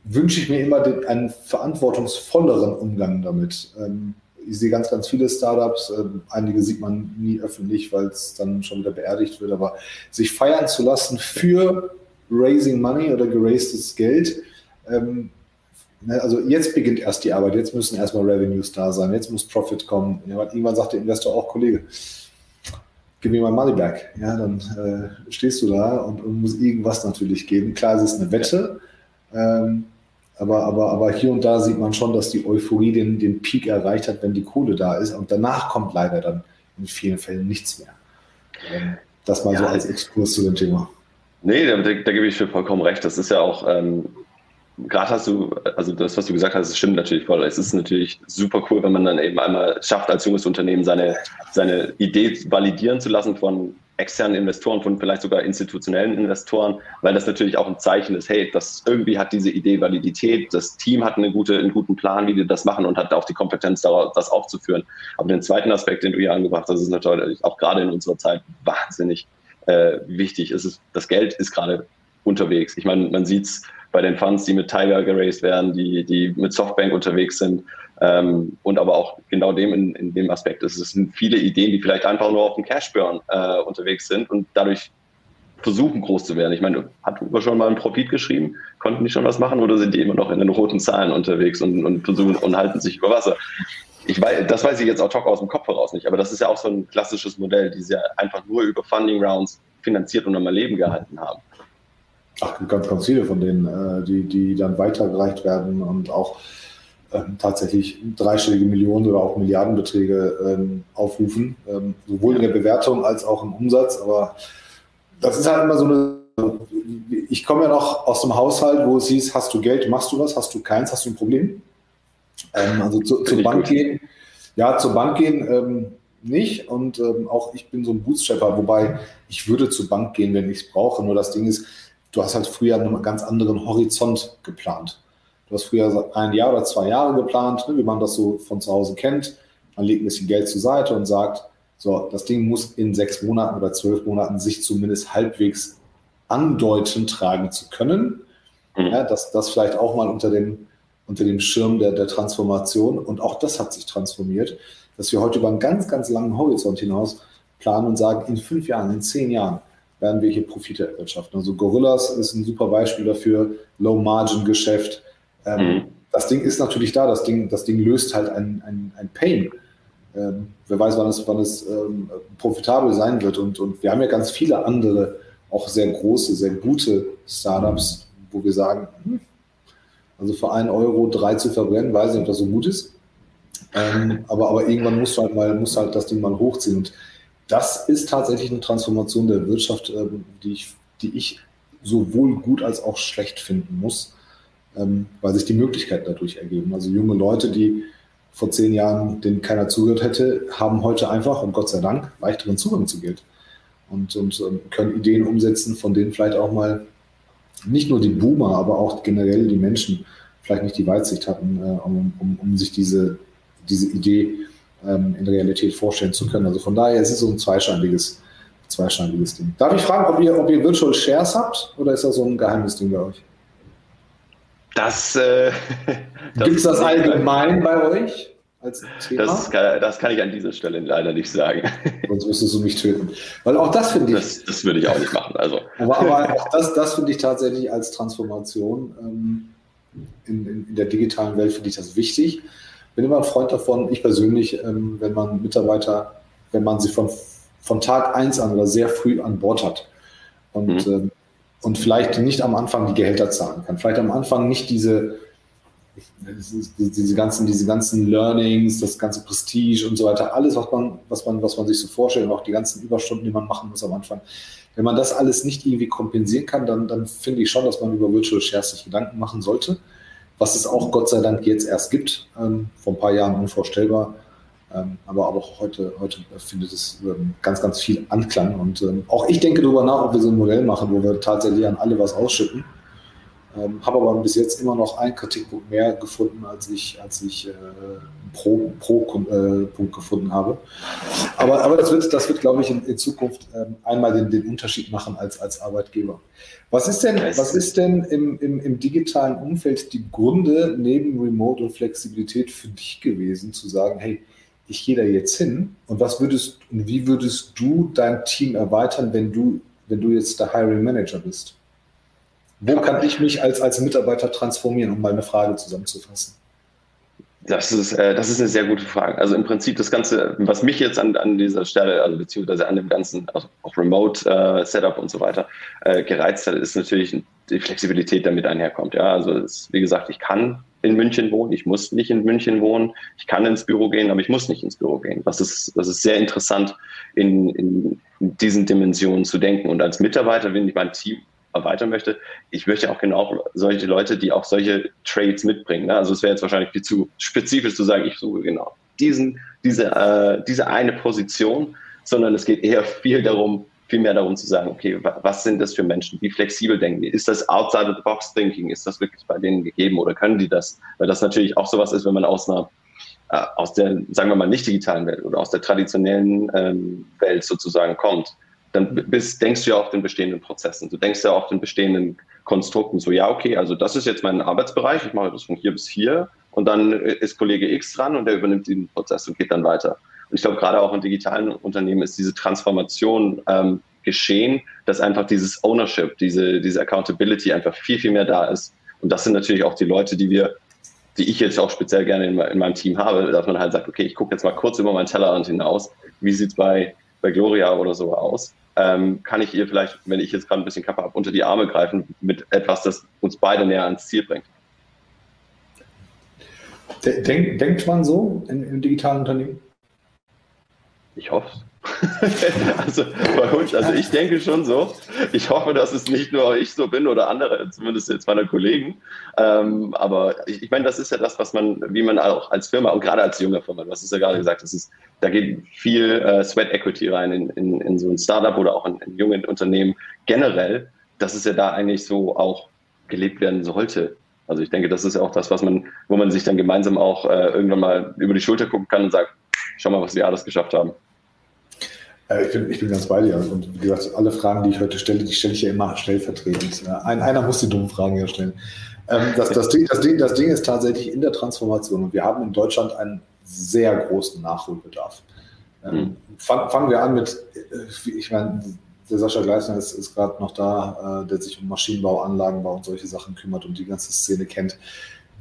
wünsche ich mir immer den, einen verantwortungsvolleren Umgang damit. Ähm, ich sehe ganz, ganz viele Startups. Ähm, einige sieht man nie öffentlich, weil es dann schon wieder beerdigt wird. Aber sich feiern zu lassen für Raising Money oder geraistes Geld. Ähm, ne, also jetzt beginnt erst die Arbeit. Jetzt müssen erstmal Revenues da sein. Jetzt muss Profit kommen. Irgendwann sagt der Investor auch, Kollege, gib mir mein Money back. Ja, dann äh, stehst du da und, und muss irgendwas natürlich geben. Klar, es ist eine Wette. Ähm, aber, aber, aber hier und da sieht man schon, dass die Euphorie den, den Peak erreicht hat, wenn die Kohle da ist. Und danach kommt leider dann in vielen Fällen nichts mehr. Ähm, das mal ja, so als Exkurs zu dem Thema. Nee, da, da, da gebe ich dir vollkommen recht. Das ist ja auch, ähm, gerade hast du, also das, was du gesagt hast, das stimmt natürlich voll. Es ist natürlich super cool, wenn man dann eben einmal schafft, als junges Unternehmen seine, seine Idee validieren zu lassen von externen Investoren, von vielleicht sogar institutionellen Investoren, weil das natürlich auch ein Zeichen ist, hey, das irgendwie hat diese Idee Validität, das Team hat eine gute, einen guten Plan, wie die das machen und hat auch die Kompetenz, das aufzuführen. Aber den zweiten Aspekt, den du hier angebracht hast, ist natürlich auch gerade in unserer Zeit wahnsinnig äh, wichtig. Es ist, das Geld ist gerade unterwegs. Ich meine, man sieht es bei den Funds, die mit Tiger geraced werden, die, die mit Softbank unterwegs sind. Ähm, und aber auch genau dem in, in dem Aspekt. Es sind viele Ideen, die vielleicht einfach nur auf dem Cashburn äh, unterwegs sind und dadurch versuchen, groß zu werden. Ich meine, hat Uber schon mal einen Profit geschrieben? Konnten die schon was machen oder sind die immer noch in den roten Zahlen unterwegs und, und versuchen und halten sich über Wasser? Ich weiß, das weiß ich jetzt auch aus dem Kopf heraus nicht, aber das ist ja auch so ein klassisches Modell, die sie ja einfach nur über Funding Rounds finanziert und am Leben gehalten haben. Ach, ganz, ganz viele von denen, äh, die, die dann weitergereicht werden und auch ähm, tatsächlich dreistellige Millionen oder auch Milliardenbeträge ähm, aufrufen, ähm, sowohl in der Bewertung als auch im Umsatz. Aber das ist halt immer so eine. Ich komme ja noch aus dem Haushalt, wo es hieß: Hast du Geld, machst du was? Hast du keins, hast du ein Problem? Ähm, also zu, zur Bank gehen. Ja, zur Bank gehen ähm, nicht. Und ähm, auch ich bin so ein Bootstrapper, wobei ich würde zur Bank gehen, wenn ich es brauche. Nur das Ding ist, du hast halt früher einen ganz anderen Horizont geplant. Du hast früher ein Jahr oder zwei Jahre geplant, ne, wie man das so von zu Hause kennt. Man legt ein bisschen Geld zur Seite und sagt, so, das Ding muss in sechs Monaten oder zwölf Monaten sich zumindest halbwegs andeuten, tragen zu können. Mhm. Ja, das, das vielleicht auch mal unter dem, unter dem Schirm der, der Transformation. Und auch das hat sich transformiert, dass wir heute über einen ganz, ganz langen Horizont hinaus planen und sagen, in fünf Jahren, in zehn Jahren werden wir hier Profite erwirtschaften. Also Gorillas ist ein super Beispiel dafür, Low-Margin-Geschäft. Ähm, mhm. Das Ding ist natürlich da, das Ding, das Ding löst halt ein, ein, ein Pain. Ähm, wer weiß, wann es, wann es ähm, profitabel sein wird. Und, und wir haben ja ganz viele andere, auch sehr große, sehr gute Startups, wo wir sagen, hm, also für einen Euro drei zu verbrennen, weiß ich nicht, ob das so gut ist. Ähm, aber, aber irgendwann muss halt mal, muss halt das Ding mal hochziehen. Und das ist tatsächlich eine Transformation der Wirtschaft, ähm, die, ich, die ich sowohl gut als auch schlecht finden muss, ähm, weil sich die Möglichkeiten dadurch ergeben. Also junge Leute, die vor zehn Jahren, denen keiner zugehört hätte, haben heute einfach, und Gott sei Dank, leichteren Zugang zu Geld und, und ähm, können Ideen umsetzen, von denen vielleicht auch mal nicht nur die Boomer, aber auch generell die Menschen vielleicht nicht die Weitsicht hatten, äh, um, um, um sich diese, diese Idee ähm, in Realität vorstellen zu können. Also von daher ist es so ein zweischneidiges, zweischneidiges Ding. Darf ich fragen, ob ihr, ob ihr Virtual Shares habt oder ist das so ein geheimes Ding bei euch? Das, äh, das gibt es das allgemein bei euch? Als Thema? Das kann, das kann ich an dieser Stelle leider nicht sagen. Sonst müsstest du mich töten. Weil auch das finde ich. Das, das, würde ich auch nicht machen. Also. Aber, aber auch das, das finde ich tatsächlich als Transformation ähm, in, in, in, der digitalen Welt finde ich das wichtig bin immer ein Freund davon, ich persönlich, ähm, wenn man Mitarbeiter, wenn man sie von, von Tag eins an oder sehr früh an Bord hat und mhm. ähm, und vielleicht nicht am Anfang die Gehälter zahlen kann, vielleicht am Anfang nicht diese, diese ganzen, diese ganzen Learnings, das ganze Prestige und so weiter, alles, was man, was man, was man sich so vorstellt und auch die ganzen Überstunden, die man machen muss am Anfang. Wenn man das alles nicht irgendwie kompensieren kann, dann, dann finde ich schon, dass man über Virtual Shares sich Gedanken machen sollte, was es auch Gott sei Dank jetzt erst gibt, ähm, vor ein paar Jahren unvorstellbar. Ähm, aber auch heute, heute findet es ähm, ganz, ganz viel Anklang. Und ähm, auch ich denke darüber nach, ob wir so ein Modell machen, wo wir tatsächlich an alle was ausschütten. Habe aber bis jetzt immer noch einen Kritikpunkt mehr gefunden, als ich, als ich äh, pro, pro äh, Punkt gefunden habe. Aber, aber das wird, das wird glaube ich, in, in Zukunft einmal den, den Unterschied machen als, als Arbeitgeber. Was ist denn, was ist denn im, im, im digitalen Umfeld die Gründe neben Remote und Flexibilität für dich gewesen, zu sagen, hey, ich gehe da jetzt hin und was würdest und wie würdest du dein Team erweitern, wenn du, wenn du jetzt der Hiring Manager bist? Wo kann ich mich als, als Mitarbeiter transformieren, um mal eine Frage zusammenzufassen? Das ist, äh, das ist eine sehr gute Frage. Also im Prinzip das Ganze, was mich jetzt an, an dieser Stelle, also beziehungsweise an dem ganzen, also auch Remote-Setup äh, und so weiter, äh, gereizt hat, ist natürlich die Flexibilität, damit einherkommt. Ja, also es, wie gesagt, ich kann in München wohnen, ich muss nicht in München wohnen, ich kann ins Büro gehen, aber ich muss nicht ins Büro gehen. Das ist, das ist sehr interessant, in, in diesen Dimensionen zu denken. Und als Mitarbeiter, wenn ich mein Team erweitern möchte, ich möchte auch genau solche Leute, die auch solche Trades mitbringen. Ne? Also es wäre jetzt wahrscheinlich viel zu spezifisch zu sagen, ich suche genau diesen, diese, äh, diese eine Position, sondern es geht eher viel darum, viel mehr darum zu sagen, okay, was sind das für Menschen? Wie flexibel denken die? Ist das outside of the box thinking? Ist das wirklich bei denen gegeben oder können die das? Weil das natürlich auch sowas ist, wenn man aus einer äh, aus der, sagen wir mal, nicht digitalen Welt oder aus der traditionellen ähm, Welt sozusagen kommt, dann bist, denkst du ja auf den bestehenden Prozessen. Du denkst ja auf den bestehenden Konstrukten. So, ja, okay, also das ist jetzt mein Arbeitsbereich, ich mache das von hier bis hier und dann ist Kollege X dran und der übernimmt den Prozess und geht dann weiter. Und ich glaube, gerade auch in digitalen Unternehmen ist diese Transformation ähm, geschehen, dass einfach dieses Ownership, diese, diese Accountability einfach viel, viel mehr da ist. Und das sind natürlich auch die Leute, die wir, die ich jetzt auch speziell gerne in, in meinem Team habe, dass man halt sagt, okay, ich gucke jetzt mal kurz über meinen Tellerrand hinaus. Wie sieht es bei, bei Gloria oder so aus? Ähm, kann ich ihr vielleicht, wenn ich jetzt gerade ein bisschen Kappe habe, unter die Arme greifen mit etwas, das uns beide näher ans Ziel bringt. Denk, denkt man so in, im digitalen Unternehmen? Ich hoffe es. also bei uns, also ich denke schon so. Ich hoffe, dass es nicht nur ich so bin oder andere, zumindest jetzt meine Kollegen. Ähm, aber ich, ich, meine, das ist ja das, was man, wie man auch als Firma und gerade als junge Firma, du hast es ja gerade gesagt, das ist, da geht viel äh, Sweat Equity rein in, in, in, so ein Startup oder auch in, in jungen Unternehmen generell. dass es ja da eigentlich so auch gelebt werden sollte. Also ich denke, das ist ja auch das, was man, wo man sich dann gemeinsam auch äh, irgendwann mal über die Schulter gucken kann und sagt, schau mal, was wir alles geschafft haben. Äh, ich bin, ich bin ganz bei dir. Und wie gesagt, alle Fragen, die ich heute stelle, die stelle ich ja immer stellvertretend. Ein, einer muss die dummen Fragen ja stellen. Ähm, das, das, Ding, das, Ding, das Ding ist tatsächlich in der Transformation und wir haben in Deutschland einen sehr großen Nachholbedarf. Mhm. Fangen wir an mit, äh, ich meine, der Sascha Gleisner ist, ist gerade noch da, der sich um Maschinenbau, Anlagenbau und solche Sachen kümmert und die ganze Szene kennt.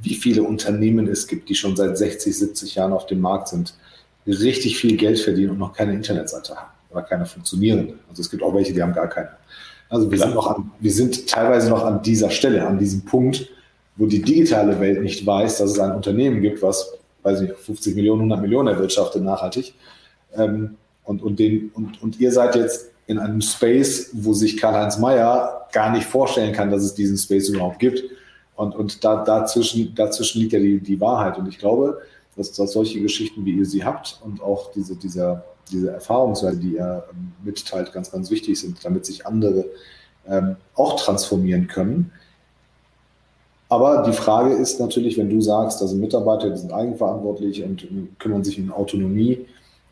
Wie viele Unternehmen es gibt, die schon seit 60, 70 Jahren auf dem Markt sind, richtig viel Geld verdienen und noch keine Internetseite haben oder keine funktionierende. Also es gibt auch welche, die haben gar keine. Also wir sind noch an, wir sind teilweise noch an dieser Stelle, an diesem Punkt, wo die digitale Welt nicht weiß, dass es ein Unternehmen gibt, was, weiß ich, 50 Millionen, 100 Millionen erwirtschaftet nachhaltig. Ähm, und, und, den, und, und ihr seid jetzt in einem Space, wo sich Karl-Heinz Mayer gar nicht vorstellen kann, dass es diesen Space überhaupt gibt. Und, und da, dazwischen, dazwischen liegt ja die, die Wahrheit. Und ich glaube, dass, dass solche Geschichten, wie ihr sie habt und auch diese, dieser, diese Erfahrungsweise, die ihr ähm, mitteilt, ganz, ganz wichtig sind, damit sich andere ähm, auch transformieren können. Aber die Frage ist natürlich, wenn du sagst, da sind Mitarbeiter, die sind eigenverantwortlich und kümmern sich in Autonomie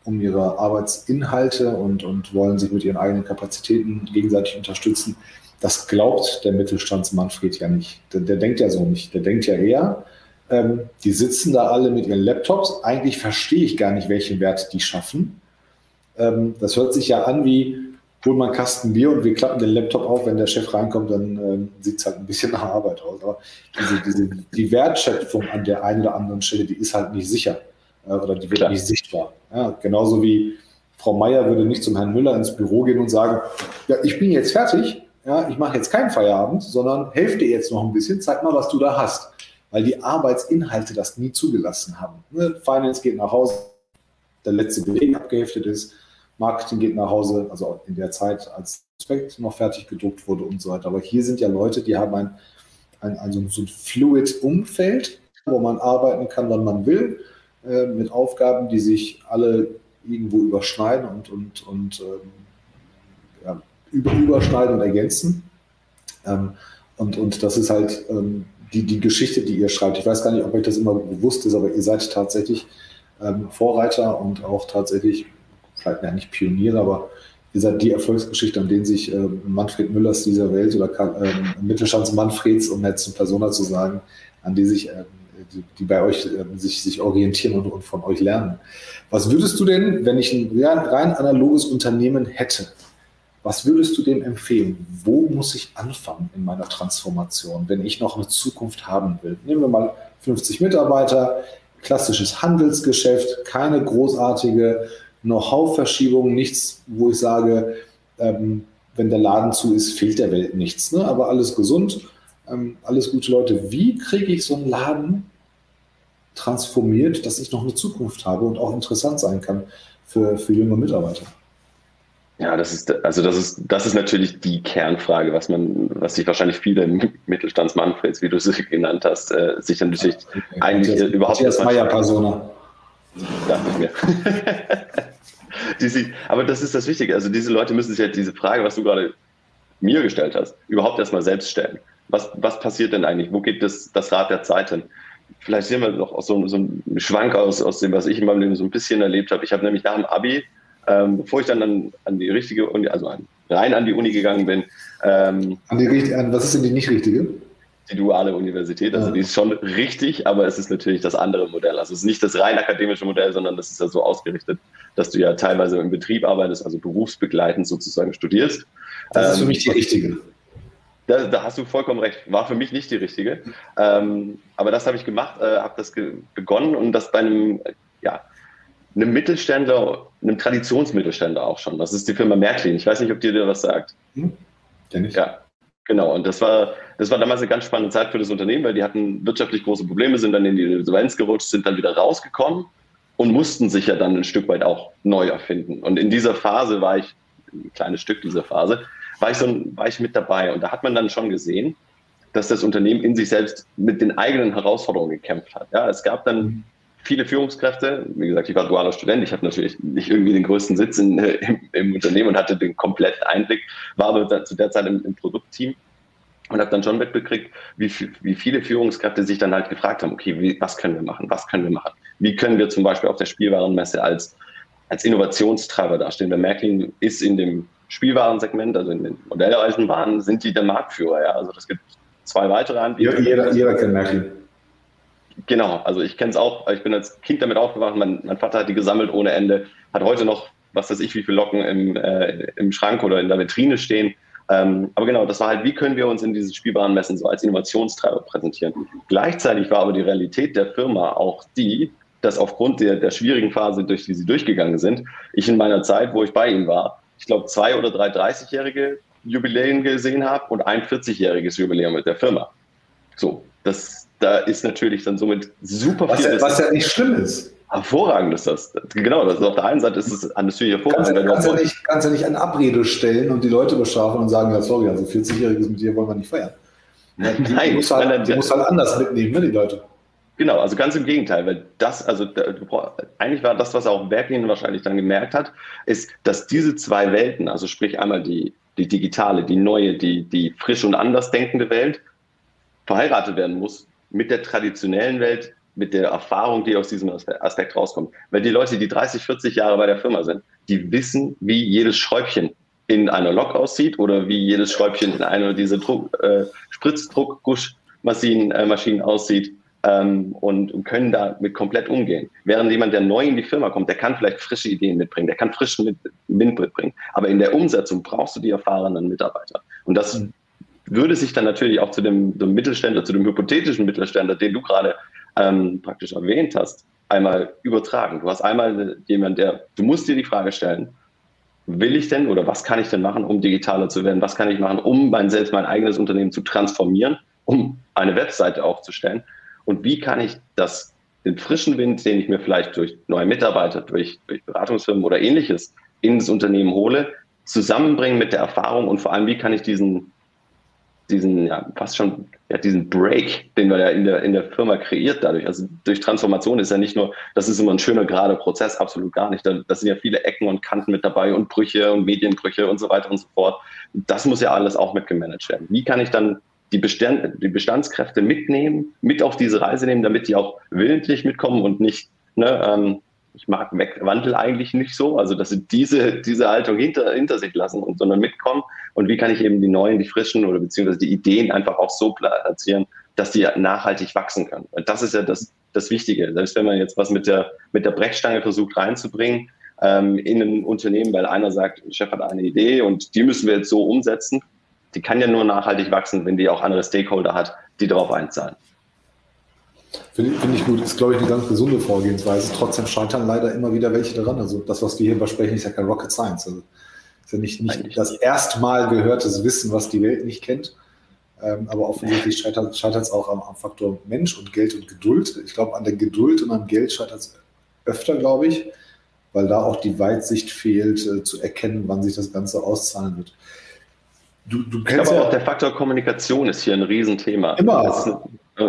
um ihre Arbeitsinhalte und, und wollen sich mit ihren eigenen Kapazitäten gegenseitig unterstützen, das glaubt der Mittelstandsmanfred ja nicht. Der, der denkt ja so nicht. Der denkt ja eher, ähm, die sitzen da alle mit ihren Laptops. Eigentlich verstehe ich gar nicht, welchen Wert die schaffen. Ähm, das hört sich ja an wie, hol mal einen Kasten Bier und wir klappen den Laptop auf. Wenn der Chef reinkommt, dann ähm, sieht es halt ein bisschen nach Arbeit aus. Aber diese, diese, die Wertschöpfung an der einen oder anderen Stelle, die ist halt nicht sicher äh, oder die wird Klar. nicht sichtbar. Ja, genauso wie Frau Meier würde nicht zum Herrn Müller ins Büro gehen und sagen, ja, ich bin jetzt fertig, ja, ich mache jetzt keinen Feierabend, sondern helf dir jetzt noch ein bisschen, zeig mal, was du da hast. Weil die Arbeitsinhalte das nie zugelassen haben. Ne? Finance geht nach Hause, der letzte Beleg abgeheftet ist, Marketing geht nach Hause, also in der Zeit, als Prospekt noch fertig gedruckt wurde und so weiter. Aber hier sind ja Leute, die haben ein, ein, ein so ein fluid Umfeld, wo man arbeiten kann, wann man will, äh, mit Aufgaben, die sich alle irgendwo überschneiden und, und, und ähm, ja, über, überschneiden und ergänzen. Ähm, und, und das ist halt ähm, die, die Geschichte, die ihr schreibt. Ich weiß gar nicht, ob euch das immer bewusst ist, aber ihr seid tatsächlich ähm, Vorreiter und auch tatsächlich, vielleicht ja nicht Pioniere, aber ihr seid die Erfolgsgeschichte, an denen sich äh, Manfred Müllers dieser Welt oder äh, Mittelstands Manfreds, um jetzt eine Persona zu sagen, an die sich äh, die, die, bei euch äh, sich, sich orientieren und, und, von euch lernen. Was würdest du denn, wenn ich ein rein analoges Unternehmen hätte, was würdest du dem empfehlen? Wo muss ich anfangen in meiner Transformation, wenn ich noch eine Zukunft haben will? Nehmen wir mal 50 Mitarbeiter, klassisches Handelsgeschäft, keine großartige Know-how-Verschiebung, nichts, wo ich sage, ähm, wenn der Laden zu ist, fehlt der Welt nichts. Ne? Aber alles gesund, ähm, alles gute Leute. Wie kriege ich so einen Laden transformiert, dass ich noch eine Zukunft habe und auch interessant sein kann für, für junge Mitarbeiter? Ja, das ist, also das ist, das ist natürlich die Kernfrage, was man, was sich wahrscheinlich viele Mittelstandsmanfreds, wie du sie genannt hast, äh, sich dann natürlich okay. eigentlich Matthias, überhaupt Matthias Meyer Persona. Dachte ich mir. diese, aber das ist das Wichtige. Also diese Leute müssen sich halt diese Frage, was du gerade mir gestellt hast, überhaupt erstmal selbst stellen. Was, was passiert denn eigentlich? Wo geht das, das Rad der Zeit hin? Vielleicht sehen wir noch so, so einen Schwank aus, aus dem, was ich in meinem Leben so ein bisschen erlebt habe. Ich habe nämlich nach dem Abi ähm, bevor ich dann an, an die richtige Uni, also an, rein an die Uni gegangen bin. Ähm, an die, was ist denn die nicht richtige? Die duale Universität, also ja. die ist schon richtig, aber es ist natürlich das andere Modell. Also es ist nicht das rein akademische Modell, sondern das ist ja so ausgerichtet, dass du ja teilweise im Betrieb arbeitest, also berufsbegleitend sozusagen studierst. Das ist für mich die ähm, richtige. Da, da, hast du vollkommen recht. War für mich nicht die richtige. Ähm, aber das habe ich gemacht, äh, habe das begonnen und das bei einem ja, einem Mittelständler, einem Traditionsmittelständler auch schon. Das ist die Firma Märklin. Ich weiß nicht, ob dir was sagt. Hm, kenn ich. Ja, genau. Und das war, das war damals eine ganz spannende Zeit für das Unternehmen, weil die hatten wirtschaftlich große Probleme, sind dann in die Insolvenz gerutscht, sind dann wieder rausgekommen und mussten sich ja dann ein Stück weit auch neu erfinden. Und in dieser Phase war ich, ein kleines Stück dieser Phase, war ich, so ein, war ich mit dabei. Und da hat man dann schon gesehen, dass das Unternehmen in sich selbst mit den eigenen Herausforderungen gekämpft hat. Ja, es gab dann hm viele Führungskräfte. Wie gesagt, ich war dualer Student. Ich habe natürlich nicht irgendwie den größten Sitz in, äh, im, im, Unternehmen und hatte den kompletten Einblick, war aber zu der Zeit im, im Produktteam und habe dann schon mitbekriegt, wie, wie viele Führungskräfte sich dann halt gefragt haben, okay, wie, was können wir machen, was können wir machen? Wie können wir zum Beispiel auf der Spielwarenmesse als, als Innovationstreiber dastehen? Weil Märklin ist in dem Spielwarensegment, also in den Modelleisenbahnen, sind die der Marktführer. Ja? Also das gibt zwei weitere Anbieter. Jeder, jeder kennt Märklin. Genau, also ich kenne es auch. Ich bin als Kind damit aufgewacht. Mein, mein, Vater hat die gesammelt ohne Ende. Hat heute noch, was weiß ich, wie viele Locken im, äh, im Schrank oder in der Vitrine stehen. Ähm, aber genau, das war halt, wie können wir uns in diesen spielbaren Messen so als Innovationstreiber präsentieren. Gleichzeitig war aber die Realität der Firma auch die, dass aufgrund der, der schwierigen Phase, durch die sie durchgegangen sind, ich in meiner Zeit, wo ich bei ihnen war, ich glaube, zwei oder drei 30-jährige Jubiläen gesehen habe und ein 40-jähriges Jubiläum mit der Firma. So, das, da ist natürlich dann somit super was viel. Ja, was ja nicht schlimm ist. Hervorragend ist das. Genau, das ist auf der einen Seite ist es natürlich hervorragend. Kannst, kannst, ja nicht, kannst ja nicht eine Abrede stellen und die Leute bestrafen und sagen, ja sorry, also 40-Jähriges mit dir wollen wir nicht feiern. Die, nein, die muss halt, nein, die muss halt anders mitnehmen, ne, die Leute. Genau, also ganz im Gegenteil, weil das, also eigentlich war das, was auch Berglin wahrscheinlich dann gemerkt hat, ist, dass diese zwei Welten, also sprich einmal die, die digitale, die neue, die, die frisch und anders denkende Welt, verheiratet werden muss mit der traditionellen Welt, mit der Erfahrung, die aus diesem Aspekt rauskommt. Weil die Leute, die 30, 40 Jahre bei der Firma sind, die wissen, wie jedes Schräubchen in einer Lok aussieht oder wie jedes Schräubchen in einer dieser Druck, äh, Spritzdruckguschmaschinen äh, Maschinen aussieht ähm, und, können damit komplett umgehen. Während jemand, der neu in die Firma kommt, der kann vielleicht frische Ideen mitbringen, der kann frischen Wind mitbringen. Aber in der Umsetzung brauchst du die erfahrenen Mitarbeiter. Und das mhm würde sich dann natürlich auch zu dem, dem Mittelständler, zu dem hypothetischen Mittelständler, den du gerade ähm, praktisch erwähnt hast, einmal übertragen. Du hast einmal jemanden, der, du musst dir die Frage stellen, will ich denn oder was kann ich denn machen, um digitaler zu werden? Was kann ich machen, um mein selbst mein eigenes Unternehmen zu transformieren, um eine Webseite aufzustellen? Und wie kann ich das, den frischen Wind, den ich mir vielleicht durch neue Mitarbeiter, durch, durch Beratungsfirmen oder ähnliches ins Unternehmen hole, zusammenbringen mit der Erfahrung und vor allem, wie kann ich diesen, diesen, ja, fast schon, ja, diesen Break, den wir ja in der, in der Firma kreiert dadurch. Also durch Transformation ist ja nicht nur, das ist immer ein schöner, gerader Prozess, absolut gar nicht. Da, da sind ja viele Ecken und Kanten mit dabei und Brüche und Medienbrüche und so weiter und so fort. Das muss ja alles auch mitgemanagt werden. Wie kann ich dann die, Bestand, die Bestandskräfte mitnehmen, mit auf diese Reise nehmen, damit die auch willentlich mitkommen und nicht, ne, ähm, ich mag Wandel eigentlich nicht so, also dass sie diese, diese Haltung hinter, hinter sich lassen und sondern mitkommen. Und wie kann ich eben die neuen, die frischen oder beziehungsweise die Ideen einfach auch so platzieren, dass die nachhaltig wachsen können. Das ist ja das, das Wichtige. Selbst wenn man jetzt was mit der, mit der Brechstange versucht reinzubringen ähm, in ein Unternehmen, weil einer sagt, Chef hat eine Idee und die müssen wir jetzt so umsetzen, die kann ja nur nachhaltig wachsen, wenn die auch andere Stakeholder hat, die darauf einzahlen. Finde find ich gut. Ist, glaube ich, eine ganz gesunde Vorgehensweise. Trotzdem scheitern leider immer wieder welche daran. Also das, was wir hier besprechen, ist ja kein Rocket Science. Also ist ja nicht, nicht das erstmal gehörtes Wissen, was die Welt nicht kennt. Ähm, aber offensichtlich scheitert, es auch am, am, Faktor Mensch und Geld und Geduld. Ich glaube, an der Geduld und am Geld scheitert es öfter, glaube ich, weil da auch die Weitsicht fehlt, äh, zu erkennen, wann sich das Ganze auszahlen wird. Du, du kennst aber ja auch der Faktor Kommunikation ist hier ein Riesenthema. Immer. Das,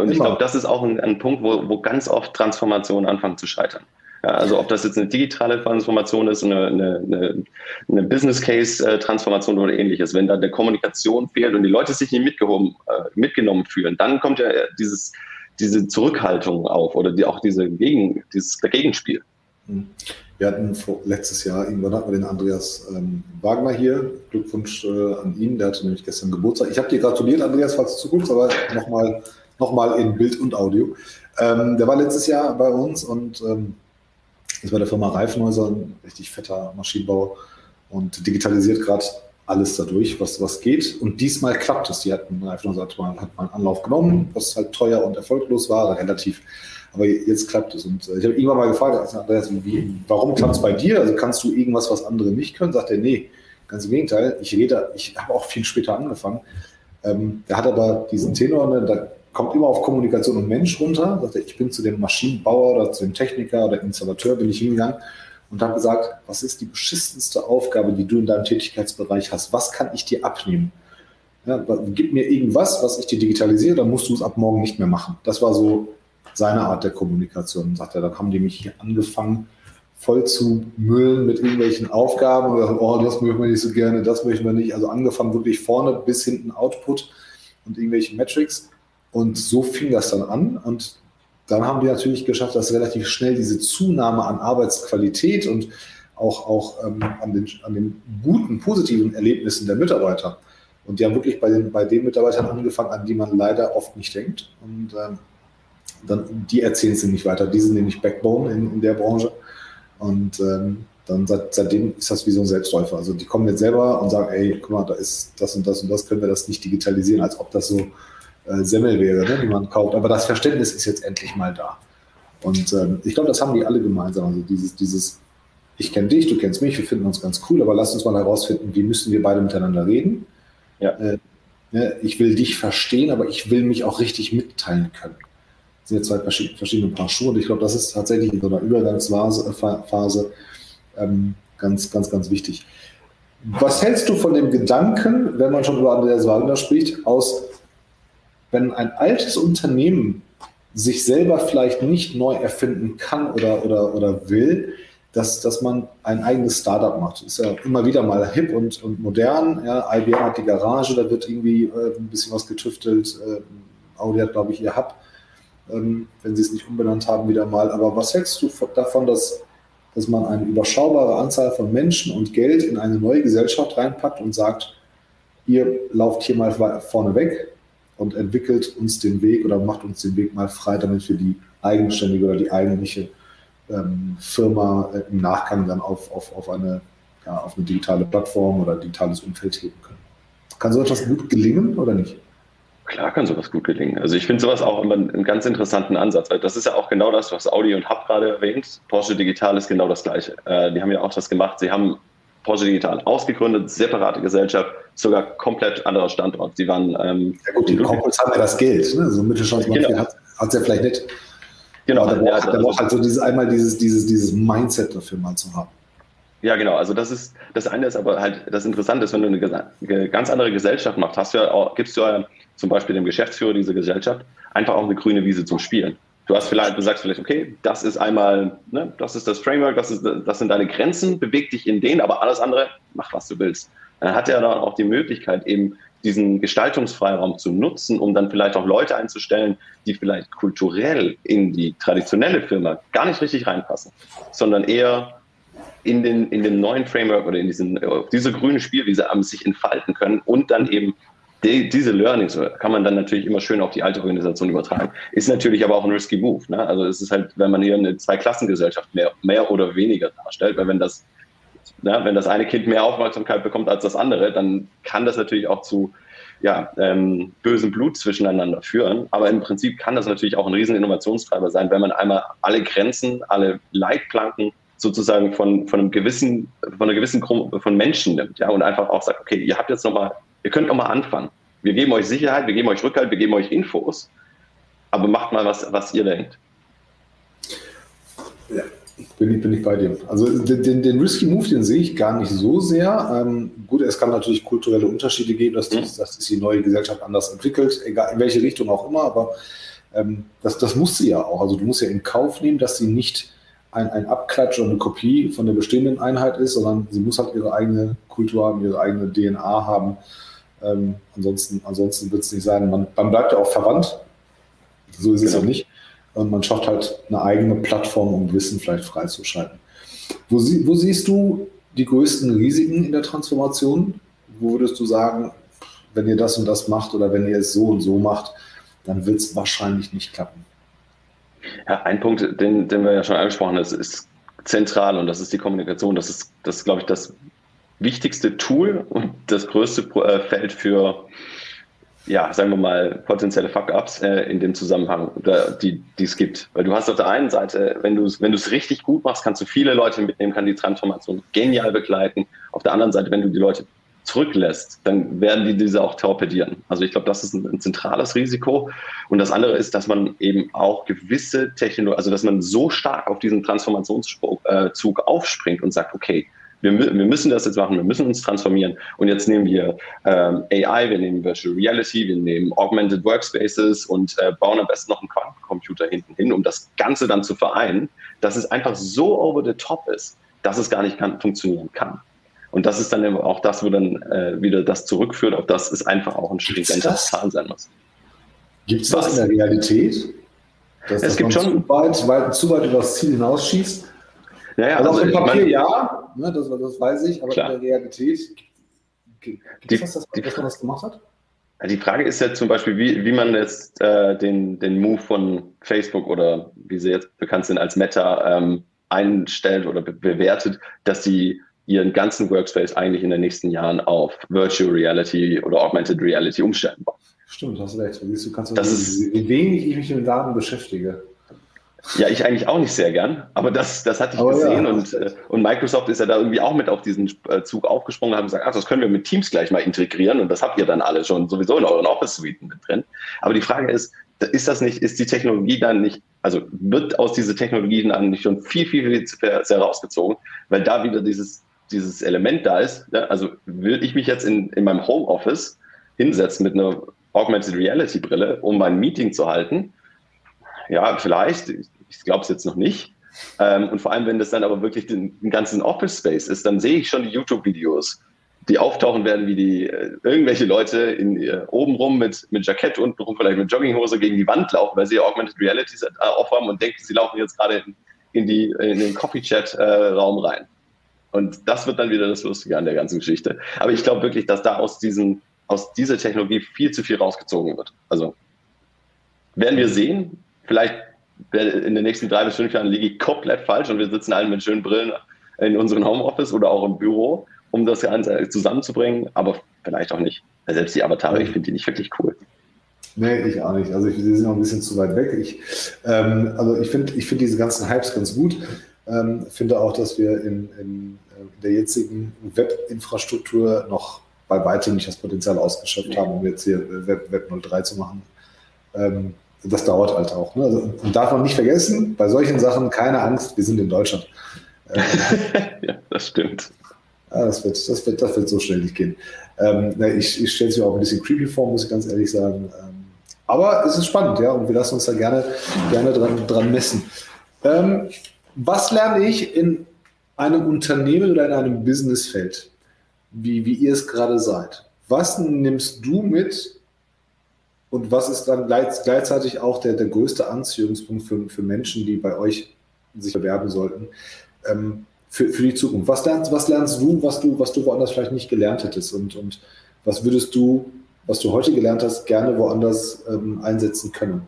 und ich glaube, das ist auch ein, ein Punkt, wo, wo ganz oft Transformationen anfangen zu scheitern. Ja, also ob das jetzt eine digitale Transformation ist, eine, eine, eine Business Case äh, Transformation oder ähnliches, wenn da der Kommunikation fehlt und die Leute sich nicht mitgehoben, äh, mitgenommen fühlen, dann kommt ja dieses, diese Zurückhaltung auf oder die, auch diese Gegen, dieses Gegenspiel. Hm. Wir hatten letztes Jahr, irgendwann hatten wir den Andreas ähm, Wagner hier. Glückwunsch äh, an ihn, der hatte nämlich gestern Geburtstag. Ich habe dir gratuliert, Andreas, falls du zuguckst, aber nochmal noch mal in Bild und Audio. Ähm, der war letztes Jahr bei uns und ähm, ist bei der Firma Reifenhäuser, ein richtig fetter Maschinenbau und digitalisiert gerade alles dadurch, was, was geht. Und diesmal klappt es. Die hatten Reifenhäuser hat mal, hat mal einen Anlauf genommen, was halt teuer und erfolglos war, relativ aber jetzt klappt es. Und äh, ich habe irgendwann mal gefragt, also Andreas, wie, warum klappt es bei dir? Also kannst du irgendwas, was andere nicht können? Sagt er, nee, ganz im Gegenteil. Ich rede, ich habe auch viel später angefangen. Ähm, der hat aber diesen Tenor, ne, da kommt immer auf Kommunikation und Mensch runter. Sagt er, ich bin zu dem Maschinenbauer oder zu dem Techniker oder Installateur bin ich hingegangen und habe gesagt, was ist die beschissenste Aufgabe, die du in deinem Tätigkeitsbereich hast? Was kann ich dir abnehmen? Ja, gib mir irgendwas, was ich dir digitalisiere, dann musst du es ab morgen nicht mehr machen. Das war so seine Art der Kommunikation. Sagt er, dann haben die mich hier angefangen, voll zu müllen mit irgendwelchen Aufgaben. Oh, das möchten wir nicht so gerne, das möchten wir nicht. Also angefangen wirklich vorne bis hinten Output und irgendwelche Metrics. Und so fing das dann an. Und dann haben die natürlich geschafft, dass relativ schnell diese Zunahme an Arbeitsqualität und auch, auch ähm, an, den, an den guten, positiven Erlebnissen der Mitarbeiter. Und die haben wirklich bei den, bei den Mitarbeitern angefangen, an die man leider oft nicht denkt. Und ähm, dann, die erzählen es nicht weiter. Die sind nämlich Backbone in, in der Branche. Und ähm, dann seit, seitdem ist das wie so ein Selbstläufer. Also die kommen jetzt selber und sagen, ey, guck mal, da ist das und das und das, können wir das nicht digitalisieren, als ob das so äh, Semmel wäre, ne, die man kauft. Aber das Verständnis ist jetzt endlich mal da. Und ähm, ich glaube, das haben die alle gemeinsam. Also dieses, dieses, ich kenne dich, du kennst mich, wir finden uns ganz cool, aber lass uns mal herausfinden, wie müssen wir beide miteinander reden. Ja. Äh, ne, ich will dich verstehen, aber ich will mich auch richtig mitteilen können sind ja zwei verschiedene Paar Schuhe. Und ich glaube, das ist tatsächlich in so einer Übergangsphase ähm, ganz, ganz, ganz wichtig. Was hältst du von dem Gedanken, wenn man schon über Andreas Wagner spricht, aus, wenn ein altes Unternehmen sich selber vielleicht nicht neu erfinden kann oder, oder, oder will, dass, dass man ein eigenes Startup macht. Ist ja immer wieder mal hip und, und modern. Ja, IBM hat die Garage, da wird irgendwie äh, ein bisschen was getüftelt. Äh, Audi hat, glaube ich, ihr Hub ähm, wenn sie es nicht umbenannt haben, wieder mal. Aber was hältst du davon, dass, dass man eine überschaubare Anzahl von Menschen und Geld in eine neue Gesellschaft reinpackt und sagt, ihr lauft hier mal vorne weg und entwickelt uns den Weg oder macht uns den Weg mal frei, damit wir die eigenständige oder die eigentliche ähm, Firma äh, im Nachgang dann auf, auf, auf, eine, ja, auf eine digitale Plattform oder digitales Umfeld heben können. Kann so etwas gut gelingen oder nicht? Klar kann sowas gut gelingen. Also ich finde sowas auch immer einen ganz interessanten Ansatz, das ist ja auch genau das, was Audi und Hub gerade erwähnt. Porsche Digital ist genau das Gleiche. Äh, die haben ja auch das gemacht. Sie haben Porsche Digital ausgegründet, separate Gesellschaft, sogar komplett anderer Standort. Sie waren. Ähm, ja gut, die Corporates haben ja das Geld. Ne? So ein Mittelstandsmann genau. hat es ja vielleicht nicht. Genau. Aber der braucht, braucht halt so dieses, einmal dieses, dieses, dieses Mindset dafür mal zu haben. Ja, genau. Also das ist das eine ist aber halt das Interessante ist, wenn du eine ganz andere Gesellschaft machst, hast du ja auch, gibst du ja zum Beispiel dem Geschäftsführer dieser Gesellschaft einfach auch eine grüne Wiese zum Spielen. Du hast vielleicht, du sagst vielleicht, okay, das ist einmal, ne, das ist das Framework, das, ist, das sind deine Grenzen, beweg dich in denen, aber alles andere, mach was du willst. Dann hat er dann auch die Möglichkeit, eben diesen Gestaltungsfreiraum zu nutzen, um dann vielleicht auch Leute einzustellen, die vielleicht kulturell in die traditionelle Firma gar nicht richtig reinpassen, sondern eher in den, in den neuen Framework oder in diesen, diese grüne Spielwiese sich entfalten können und dann eben die, diese Learnings kann man dann natürlich immer schön auf die alte Organisation übertragen. Ist natürlich aber auch ein risky Move. Ne? Also es ist halt, wenn man hier eine Zweiklassengesellschaft mehr, mehr oder weniger darstellt, weil wenn das, ne, wenn das eine Kind mehr Aufmerksamkeit bekommt als das andere, dann kann das natürlich auch zu ja, ähm, bösem Blut zwischeneinander führen. Aber im Prinzip kann das natürlich auch ein riesen Innovationstreiber sein, wenn man einmal alle Grenzen, alle Leitplanken sozusagen von, von einem gewissen, von einer gewissen Gruppe von Menschen nimmt, ja, und einfach auch sagt, okay, ihr habt jetzt nochmal, ihr könnt nochmal anfangen. Wir geben euch Sicherheit, wir geben euch Rückhalt, wir geben euch Infos, aber macht mal was, was ihr denkt. Ja, bin ich, bin ich bei dir. Also den, den Risky Move, den sehe ich gar nicht so sehr. Ähm, gut, es kann natürlich kulturelle Unterschiede geben, dass, die, mhm. dass sich die neue Gesellschaft anders entwickelt, egal in welche Richtung auch immer, aber ähm, das, das muss sie ja auch. Also du musst ja in Kauf nehmen, dass sie nicht ein, ein Abklatsch oder eine Kopie von der bestehenden Einheit ist, sondern sie muss halt ihre eigene Kultur haben, ihre eigene DNA haben. Ähm, ansonsten ansonsten wird es nicht sein. Man, man bleibt ja auch verwandt. So ist genau. es ja nicht. Und man schafft halt eine eigene Plattform, um Wissen vielleicht freizuschalten. Wo, sie, wo siehst du die größten Risiken in der Transformation? Wo würdest du sagen, wenn ihr das und das macht oder wenn ihr es so und so macht, dann wird es wahrscheinlich nicht klappen? Ja, ein Punkt, den, den wir ja schon angesprochen haben, ist, ist zentral und das ist die Kommunikation. Das ist, das ist, glaube ich, das wichtigste Tool und das größte äh, Feld für, ja, sagen wir mal, potenzielle Fuck-Ups äh, in dem Zusammenhang, die, die es gibt. Weil du hast auf der einen Seite, wenn du es wenn richtig gut machst, kannst du viele Leute mitnehmen, kann die Transformation genial begleiten. Auf der anderen Seite, wenn du die Leute zurücklässt, dann werden die diese auch torpedieren. Also ich glaube, das ist ein, ein, zentrales Risiko. Und das andere ist, dass man eben auch gewisse Technologien, also dass man so stark auf diesen Transformationszug äh, aufspringt und sagt, okay, wir, wir, müssen das jetzt machen, wir müssen uns transformieren. Und jetzt nehmen wir ähm, AI, wir nehmen Virtual Reality, wir nehmen Augmented Workspaces und äh, bauen am besten noch einen Quantencomputer hinten hin, um das Ganze dann zu vereinen, dass es einfach so over the top ist, dass es gar nicht kann, funktionieren kann. Und das ist dann eben auch das, wo dann äh, wieder das zurückführt, auf das es einfach auch ein stringenter Zahl sein muss. Gibt es das in der Realität? Dass, es gibt schon. Zu weit, zu weit über das Ziel hinausschießt? Ja, ja, also, also auf dem Papier ja, ne, das, das, weiß ich, aber klar. in der Realität gibt es das, dass, dass man das gemacht hat? Die Frage ist ja zum Beispiel, wie, wie man jetzt äh, den, den Move von Facebook oder wie sie jetzt bekannt sind als Meta ähm, einstellt oder be bewertet, dass sie ihren ganzen Workspace eigentlich in den nächsten Jahren auf Virtual Reality oder Augmented Reality umstellen wollen. Stimmt, hast recht. Du kannst das ist, wie wenig ich mich mit Daten beschäftige. Ja, ich eigentlich auch nicht sehr gern, aber das, das hatte ich aber gesehen ja, und, äh, und Microsoft ist ja da irgendwie auch mit auf diesen äh, Zug aufgesprungen und hat gesagt, ach, das können wir mit Teams gleich mal integrieren und das habt ihr dann alle schon sowieso in euren Office-Suiten mit drin. Aber die Frage ist, ist das nicht, ist die Technologie dann nicht, also wird aus dieser Technologie dann nicht schon viel, viel, viel sehr rausgezogen, weil da wieder dieses dieses Element da ist, ja, also will ich mich jetzt in, in meinem Homeoffice hinsetzen mit einer Augmented Reality Brille, um mein Meeting zu halten? Ja, vielleicht. Ich, glaube es jetzt noch nicht. Ähm, und vor allem, wenn das dann aber wirklich den, den ganzen Office Space ist, dann sehe ich schon die YouTube-Videos, die auftauchen werden, wie die äh, irgendwelche Leute in, äh, oben mit, mit Jackett und vielleicht mit Jogginghose gegen die Wand laufen, weil sie Augmented Reality äh, aufhaben und denken, sie laufen jetzt gerade in, in, in den Coffee-Chat-Raum äh, rein. Und das wird dann wieder das Lustige an der ganzen Geschichte. Aber ich glaube wirklich, dass da aus, diesen, aus dieser Technologie viel zu viel rausgezogen wird. Also werden wir sehen, vielleicht in den nächsten drei bis fünf Jahren liege ich komplett falsch und wir sitzen alle mit schönen Brillen in unserem Homeoffice oder auch im Büro, um das Ganze zusammenzubringen, aber vielleicht auch nicht. Selbst die Avatare, ich finde die nicht wirklich cool. Nee, ich auch nicht. Also die sind noch ein bisschen zu weit weg. Ich, ähm, also ich finde ich find diese ganzen Hypes ganz gut. Ähm, finde auch, dass wir in, in, in der jetzigen Webinfrastruktur noch bei weitem nicht das Potenzial ausgeschöpft haben, um jetzt hier Web, Web 03 zu machen. Ähm, das dauert halt auch. Ne? Also, und darf man nicht vergessen, bei solchen Sachen keine Angst, wir sind in Deutschland. ja, das stimmt. Ja, das, wird, das, wird, das wird so schnell nicht gehen. Ähm, ich ich stelle es mir auch ein bisschen creepy vor, muss ich ganz ehrlich sagen. Ähm, aber es ist spannend, ja, und wir lassen uns da gerne, gerne dran, dran messen. Ähm, was lerne ich in einem Unternehmen oder in einem Businessfeld, wie, wie ihr es gerade seid? Was nimmst du mit und was ist dann gleichzeitig auch der, der größte Anziehungspunkt für, für Menschen, die bei euch sich bewerben sollten? Ähm, für, für die Zukunft? Was lernst, was lernst du, was du, was du woanders vielleicht nicht gelernt hättest? Und, und was würdest du, was du heute gelernt hast, gerne woanders ähm, einsetzen können?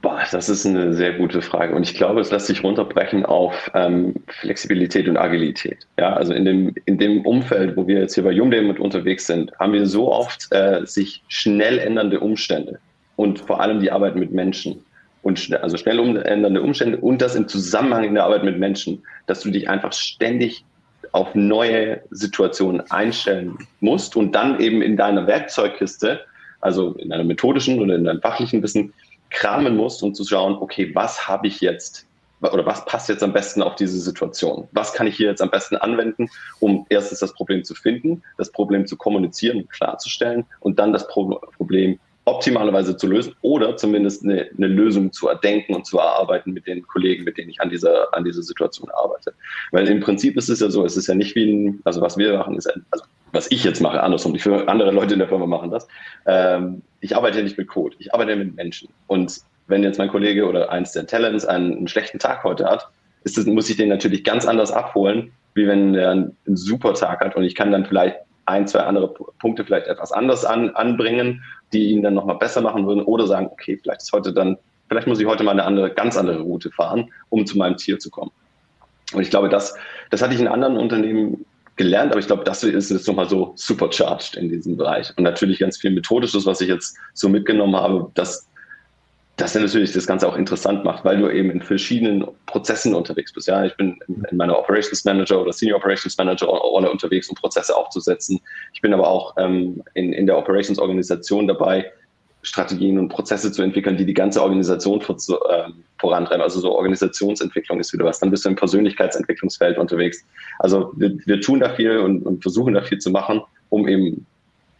Boah, das ist eine sehr gute Frage. Und ich glaube, es lässt sich runterbrechen auf ähm, Flexibilität und Agilität. Ja, also in dem, in dem Umfeld, wo wir jetzt hier bei Jumde mit unterwegs sind, haben wir so oft äh, sich schnell ändernde Umstände und vor allem die Arbeit mit Menschen und schnell, also schnell ändernde Umstände und das im Zusammenhang in der Arbeit mit Menschen, dass du dich einfach ständig auf neue Situationen einstellen musst und dann eben in deiner Werkzeugkiste, also in deiner methodischen oder in deinem fachlichen Wissen, kramen musst, um zu schauen, okay, was habe ich jetzt oder was passt jetzt am besten auf diese Situation? Was kann ich hier jetzt am besten anwenden, um erstens das Problem zu finden, das Problem zu kommunizieren klarzustellen und dann das Pro Problem optimalerweise zu lösen oder zumindest eine, eine, Lösung zu erdenken und zu erarbeiten mit den Kollegen, mit denen ich an dieser, an dieser Situation arbeite. Weil im Prinzip ist es ja so, es ist ja nicht wie ein, also was wir machen, ist, also was ich jetzt mache, andersrum, die andere Leute in der Firma machen das. Ähm, ich arbeite ja nicht mit Code, ich arbeite mit Menschen. Und wenn jetzt mein Kollege oder eins der Talents einen, einen schlechten Tag heute hat, ist das, muss ich den natürlich ganz anders abholen, wie wenn er einen, einen super Tag hat und ich kann dann vielleicht ein, zwei andere Punkte vielleicht etwas anders an, anbringen die ihn dann nochmal besser machen würden oder sagen, okay, vielleicht ist heute dann, vielleicht muss ich heute mal eine andere, ganz andere Route fahren, um zu meinem Ziel zu kommen. Und ich glaube, das, das hatte ich in anderen Unternehmen gelernt, aber ich glaube, das ist jetzt nochmal so supercharged in diesem Bereich. Und natürlich ganz viel Methodisches, was ich jetzt so mitgenommen habe, das das natürlich das Ganze auch interessant macht, weil du eben in verschiedenen Prozessen unterwegs bist. Ja, ich bin in meiner Operations Manager oder Senior Operations Manager Rolle unterwegs, um Prozesse aufzusetzen. Ich bin aber auch ähm, in, in der Operations Organisation dabei, Strategien und Prozesse zu entwickeln, die die ganze Organisation vor, äh, vorantreiben. Also so Organisationsentwicklung ist wieder was. Dann bist du im Persönlichkeitsentwicklungsfeld unterwegs. Also wir, wir tun da viel und, und versuchen da viel zu machen, um eben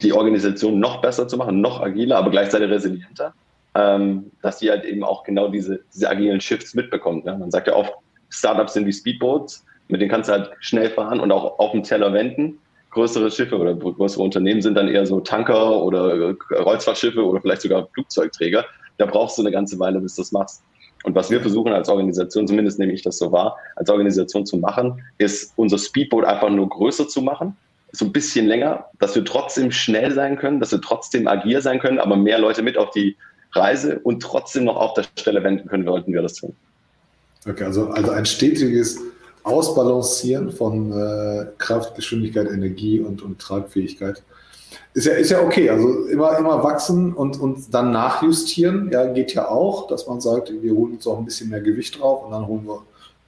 die Organisation noch besser zu machen, noch agiler, aber gleichzeitig resilienter ähm, dass die halt eben auch genau diese, diese agilen Shifts mitbekommt. Ne? Man sagt ja oft, Startups sind wie Speedboats, mit denen kannst du halt schnell fahren und auch auf dem Teller wenden. Größere Schiffe oder größere Unternehmen sind dann eher so Tanker oder Kreuzfahrtschiffe oder vielleicht sogar Flugzeugträger. Da brauchst du eine ganze Weile, bis du das machst. Und was wir versuchen als Organisation, zumindest nehme ich das so wahr, als Organisation zu machen, ist unser Speedboat einfach nur größer zu machen, so ein bisschen länger, dass wir trotzdem schnell sein können, dass wir trotzdem agil sein können, aber mehr Leute mit auf die Reise und trotzdem noch auf der Stelle wenden können, wollten wir das tun. Okay, also, also ein stetiges Ausbalancieren von äh, Kraft, Geschwindigkeit, Energie und, und Tragfähigkeit. Ist ja, ist ja okay, also immer, immer wachsen und, und dann nachjustieren, ja, geht ja auch, dass man sagt, wir holen uns auch ein bisschen mehr Gewicht drauf und dann holen wir,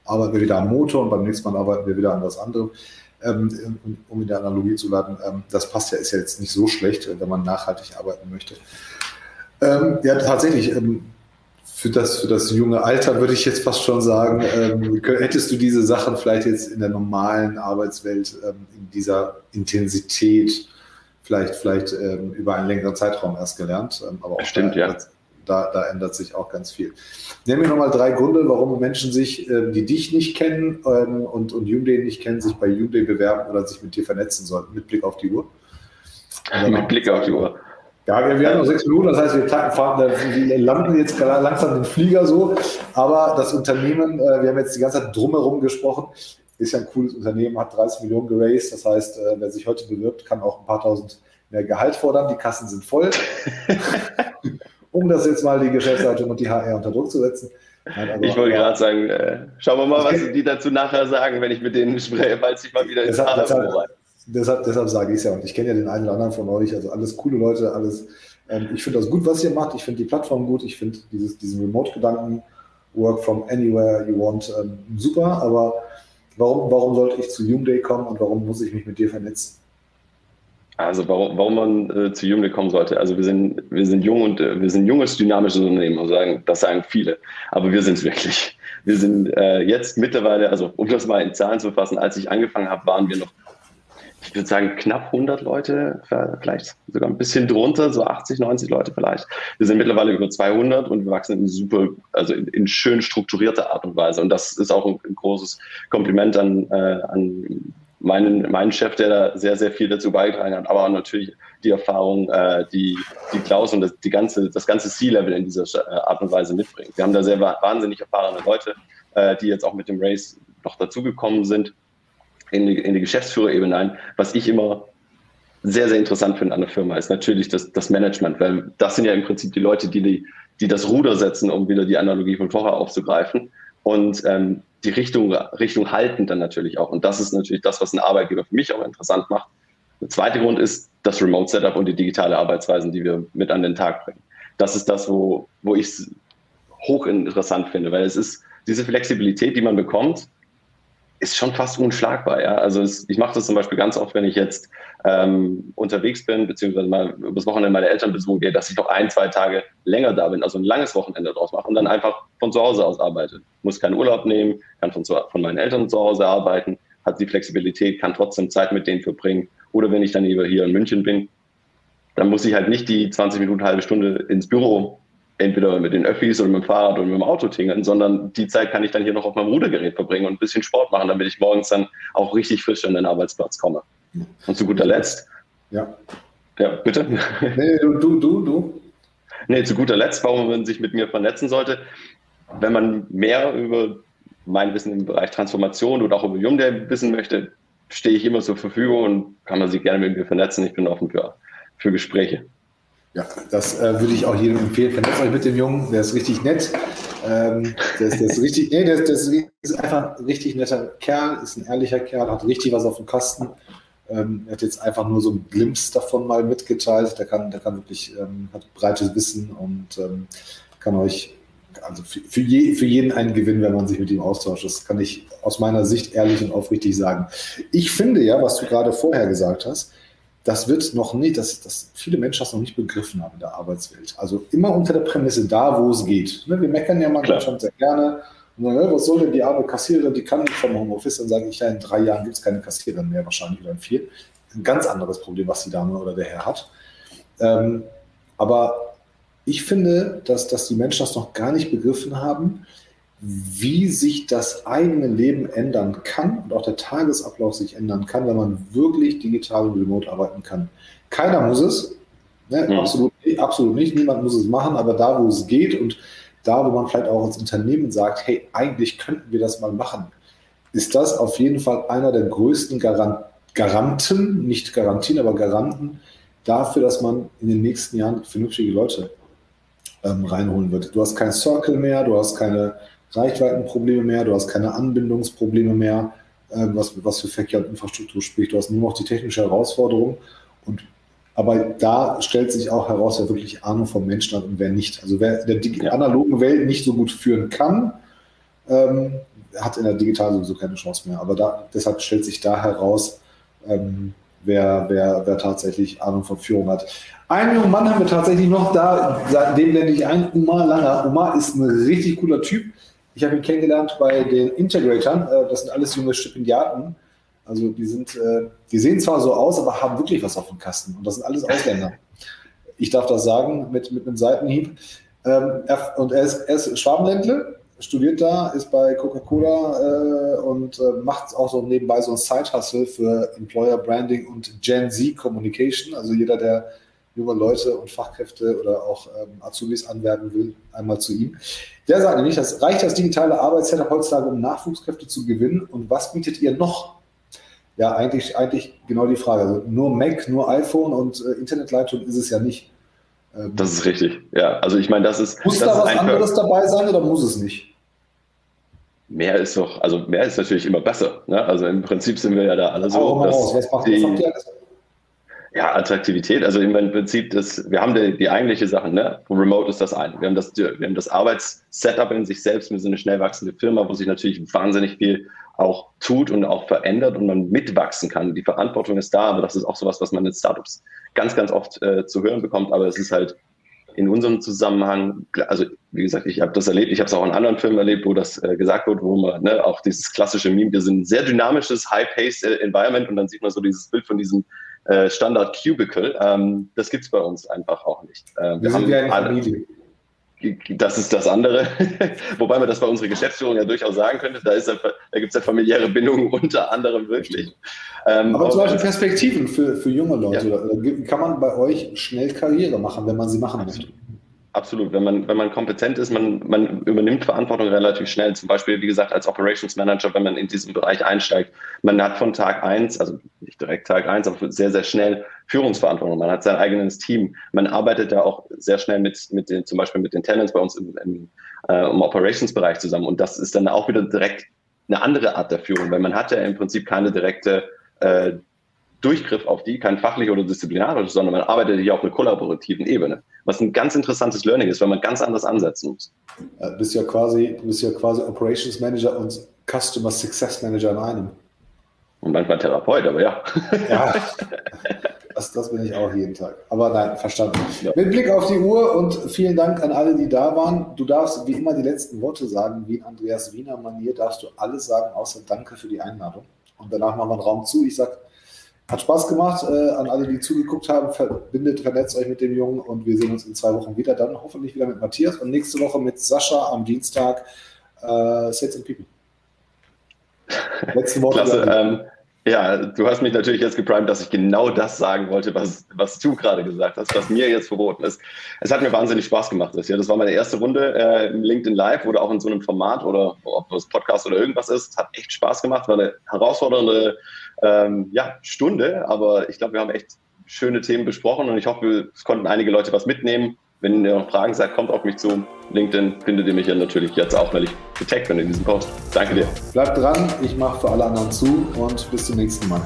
arbeiten wir wieder am Motor und beim nächsten Mal arbeiten wir wieder an was anderem. Ähm, um in der Analogie zu laden, ähm, das passt ja, ist ja jetzt nicht so schlecht, wenn man nachhaltig arbeiten möchte. Ähm, ja, tatsächlich. Ähm, für das, für das junge Alter würde ich jetzt fast schon sagen, ähm, hättest du diese Sachen vielleicht jetzt in der normalen Arbeitswelt ähm, in dieser Intensität vielleicht, vielleicht ähm, über einen längeren Zeitraum erst gelernt. Ähm, aber auch Stimmt, da, ja. Da, da, ändert sich auch ganz viel. Nehmen wir nochmal drei Gründe, warum Menschen sich, die dich nicht kennen und, und Hyundai nicht kennen, sich bei Hyundai bewerben oder sich mit dir vernetzen sollten, mit Blick auf die Uhr. Mit Blick auf die Uhr. Ja, wir, haben noch sechs Minuten, das heißt, wir fahren, wir landen jetzt langsam den Flieger so. Aber das Unternehmen, äh, wir haben jetzt die ganze Zeit drumherum gesprochen, ist ja ein cooles Unternehmen, hat 30 Millionen geraced. Das heißt, äh, wer sich heute bewirbt, kann auch ein paar tausend mehr Gehalt fordern. Die Kassen sind voll. um das jetzt mal die Geschäftsleitung und die HR unter Druck zu setzen. Nein, also, ich wollte gerade sagen, äh, schauen wir mal, was die dazu nachher sagen, wenn ich mit denen spreche, falls ich mal wieder ins Arbeitsbüro rein deshalb, deshalb sage ich es ja. Und ich kenne ja den einen oder anderen von euch. Also alles coole Leute, alles. Ähm, ich finde das gut, was ihr macht. Ich finde die Plattform gut. Ich finde diesen Remote-Gedanken Work from anywhere you want, ähm, super, aber warum, warum sollte ich zu Humday kommen und warum muss ich mich mit dir vernetzen? Also warum, warum man äh, zu Humday kommen sollte. Also wir sind, wir sind jung und äh, wir sind junges, dynamisches Unternehmen. Und sagen, das sagen viele, aber wir sind es wirklich. Wir sind äh, jetzt mittlerweile, also um das mal in Zahlen zu fassen, als ich angefangen habe, waren wir noch ich würde sagen, knapp 100 Leute, vielleicht sogar ein bisschen drunter, so 80, 90 Leute vielleicht. Wir sind mittlerweile über 200 und wir wachsen in super, also in, in schön strukturierter Art und Weise. Und das ist auch ein, ein großes Kompliment an, äh, an meinen, meinen Chef, der da sehr, sehr viel dazu beigetragen hat, aber auch natürlich die Erfahrung, äh, die, die Klaus und das, die ganze, ganze C-Level in dieser äh, Art und Weise mitbringt. Wir haben da sehr wahnsinnig erfahrene Leute, äh, die jetzt auch mit dem Race noch dazugekommen sind in die, in die Geschäftsführerebene ein. Was ich immer sehr, sehr interessant finde an der Firma, ist natürlich das, das Management, weil das sind ja im Prinzip die Leute, die, die, die das Ruder setzen, um wieder die Analogie von vorher aufzugreifen und ähm, die Richtung, Richtung halten dann natürlich auch. Und das ist natürlich das, was ein Arbeitgeber für mich auch interessant macht. Der zweite Grund ist das Remote-Setup und die digitale Arbeitsweisen, die wir mit an den Tag bringen. Das ist das, wo, wo ich es hochinteressant finde, weil es ist diese Flexibilität, die man bekommt, ist schon fast unschlagbar. Ja? Also es, ich mache das zum Beispiel ganz oft, wenn ich jetzt ähm, unterwegs bin, beziehungsweise mal übers Wochenende meine Eltern besuchen gehe, dass ich noch ein, zwei Tage länger da bin, also ein langes Wochenende draus mache und dann einfach von zu Hause aus arbeite. Muss keinen Urlaub nehmen, kann von, zu, von meinen Eltern zu Hause arbeiten, hat die Flexibilität, kann trotzdem Zeit mit denen verbringen. Oder wenn ich dann lieber hier in München bin, dann muss ich halt nicht die 20 Minuten, halbe Stunde ins Büro entweder mit den Öffis oder mit dem Fahrrad oder mit dem Auto tingeln, sondern die Zeit kann ich dann hier noch auf meinem Rudergerät verbringen und ein bisschen Sport machen, damit ich morgens dann auch richtig frisch an den Arbeitsplatz komme. Und zu guter Letzt. Ja. Ja, bitte? Nee, du, du, du, du. Nee, zu guter Letzt, warum man sich mit mir vernetzen sollte, wenn man mehr über mein Wissen im Bereich Transformation oder auch über Jumday wissen möchte, stehe ich immer zur Verfügung und kann man sich gerne mit mir vernetzen. Ich bin offen für, für Gespräche. Ja, das äh, würde ich auch jedem empfehlen. Vernetzt euch mit dem Jungen, der ist richtig nett. Ähm, der, ist, der, ist, richtig, nee, der, der ist einfach ein richtig netter Kerl, ist ein ehrlicher Kerl, hat richtig was auf dem Kasten. Ähm, er hat jetzt einfach nur so einen Glimpse davon mal mitgeteilt. Der kann, der kann wirklich, ähm, hat breites Wissen und ähm, kann euch, also für, für, je, für jeden einen Gewinn, wenn man sich mit ihm austauscht. Das kann ich aus meiner Sicht ehrlich und aufrichtig sagen. Ich finde ja, was du gerade vorher gesagt hast, das wird noch nicht, dass, dass viele Menschen das noch nicht begriffen haben in der Arbeitswelt. Also immer unter der Prämisse da, wo es geht. Ne, wir meckern ja mal in Deutschland sehr gerne und sagen, was soll denn die arme Kassiererin, die kann nicht vom Homeoffice. Dann sage ich, ja, in drei Jahren gibt es keine Kassiererin mehr, wahrscheinlich oder in vier. Ein ganz anderes Problem, was die Dame oder der Herr hat. Ähm, aber ich finde, dass, dass die Menschen das noch gar nicht begriffen haben, wie sich das eigene Leben ändern kann und auch der Tagesablauf sich ändern kann, wenn man wirklich digital und remote arbeiten kann. Keiner muss es, ne? mhm. absolut, absolut nicht, niemand muss es machen, aber da, wo es geht und da, wo man vielleicht auch als Unternehmen sagt, hey, eigentlich könnten wir das mal machen, ist das auf jeden Fall einer der größten Garant Garanten, nicht Garantien, aber Garanten dafür, dass man in den nächsten Jahren vernünftige Leute ähm, reinholen wird. Du hast kein Circle mehr, du hast keine Reichweitenprobleme mehr, du hast keine Anbindungsprobleme mehr, äh, was, was für Verkehr und Infrastruktur spricht. Du hast nur noch die technische Herausforderung. Und, aber da stellt sich auch heraus, wer wirklich Ahnung vom Menschen hat und wer nicht. Also wer in der ja. analogen Welt nicht so gut führen kann, ähm, hat in der digitalen sowieso keine Chance mehr. Aber da, deshalb stellt sich da heraus, ähm, wer, wer, wer tatsächlich Ahnung von Führung hat. Einen jungen Mann haben wir tatsächlich noch da, dem nenne ich ein, Umar Langer. Umar ist ein richtig cooler Typ. Ich habe ihn kennengelernt bei den Integratoren. Äh, das sind alles junge Stipendiaten. Also die sind, äh, die sehen zwar so aus, aber haben wirklich was auf dem Kasten. Und das sind alles Ausländer. Ich darf das sagen mit, mit einem Seitenhieb. Ähm, und er ist, er ist Schwabenländle, studiert da, ist bei Coca-Cola äh, und macht auch so nebenbei so ein Side-Hustle für Employer Branding und Gen Z Communication. Also jeder, der junge Leute und Fachkräfte oder auch ähm, Azubis anwerben will, einmal zu ihm. Der sagt nämlich, das reicht das digitale Arbeitssetup heutzutage, um Nachwuchskräfte zu gewinnen. Und was bietet ihr noch? Ja, eigentlich, eigentlich genau die Frage. Also nur Mac, nur iPhone und äh, Internetleitung ist es ja nicht. Ähm, das ist richtig. Ja, also ich meine, das ist. Muss das da was anderes dabei sein oder muss es nicht? Mehr ist doch, also mehr ist natürlich immer besser. Ne? Also im Prinzip sind wir ja da alle so. Dass, was macht, die, was habt ihr alles? Ja, Attraktivität. Also im Prinzip, das, wir haben die, die eigentliche Sache, ne? Remote ist das eine. Wir haben das, wir haben das Arbeitssetup in sich selbst. Wir sind eine schnell wachsende Firma, wo sich natürlich wahnsinnig viel auch tut und auch verändert und man mitwachsen kann. Die Verantwortung ist da, aber das ist auch sowas, was man in Startups ganz, ganz oft äh, zu hören bekommt. Aber es ist halt in unserem Zusammenhang, also wie gesagt, ich habe das erlebt, ich habe es auch in anderen Filmen erlebt, wo das äh, gesagt wird, wo man ne, auch dieses klassische Meme, wir sind ein sehr dynamisches, high-paced äh, Environment und dann sieht man so dieses Bild von diesem äh, Standard Cubicle. Ähm, das gibt es bei uns einfach auch nicht. Äh, wir, sind wie eine Familie. Das ist das andere. Wobei man das bei unserer Geschäftsführung ja durchaus sagen könnte. Da, da gibt es ja familiäre Bindungen unter anderem wirklich. Ähm, Aber zum Beispiel Perspektiven für, für junge Leute. Ja. Kann man bei euch schnell Karriere machen, wenn man sie machen möchte? Absolut. Wenn man, wenn man kompetent ist, man, man übernimmt Verantwortung relativ schnell. Zum Beispiel, wie gesagt, als Operations Manager, wenn man in diesen Bereich einsteigt. Man hat von Tag eins, also nicht direkt Tag eins, aber sehr, sehr schnell Führungsverantwortung. Man hat sein eigenes Team. Man arbeitet da auch sehr schnell mit, mit den, zum Beispiel mit den Talents bei uns im, im, äh, im Operations-Bereich zusammen. Und das ist dann auch wieder direkt eine andere Art der Führung, weil man hat ja im Prinzip keine direkte äh, Durchgriff auf die, kein fachlich oder disziplinarisch, sondern man arbeitet hier auf einer kollaborativen Ebene. Was ein ganz interessantes Learning ist, weil man ganz anders ansetzen muss. Du bist ja quasi, du bist ja quasi Operations Manager und Customer Success Manager in einem. Und manchmal Therapeut, aber ja. Ja, das, das bin ich auch jeden Tag. Aber nein, verstanden. Ja. Mit Blick auf die Uhr und vielen Dank an alle, die da waren. Du darfst wie immer die letzten Worte sagen, wie in Andreas Wiener Manier darfst du alles sagen, außer Danke für die Einladung. Und danach machen wir einen Raum zu. Ich sage hat Spaß gemacht äh, an alle, die zugeguckt haben. Verbindet, vernetzt euch mit dem Jungen und wir sehen uns in zwei Wochen wieder. Dann hoffentlich wieder mit Matthias und nächste Woche mit Sascha am Dienstag. Äh, Sets and People. Letzte Worte. Klasse, ähm, ja, du hast mich natürlich jetzt geprimed, dass ich genau das sagen wollte, was, was du gerade gesagt hast, was mir jetzt verboten ist. Es hat mir wahnsinnig Spaß gemacht. Das, ja. das war meine erste Runde äh, im LinkedIn Live oder auch in so einem Format oder ob das Podcast oder irgendwas ist. Es hat echt Spaß gemacht, war eine herausfordernde ähm, ja, Stunde, aber ich glaube, wir haben echt schöne Themen besprochen und ich hoffe, es konnten einige Leute was mitnehmen. Wenn ihr noch Fragen seid, kommt auf mich zu. LinkedIn findet ihr mich ja natürlich jetzt auch, weil ich getaggt bin in diesem Post. Danke dir. Bleibt dran, ich mache für alle anderen zu und bis zum nächsten Mal.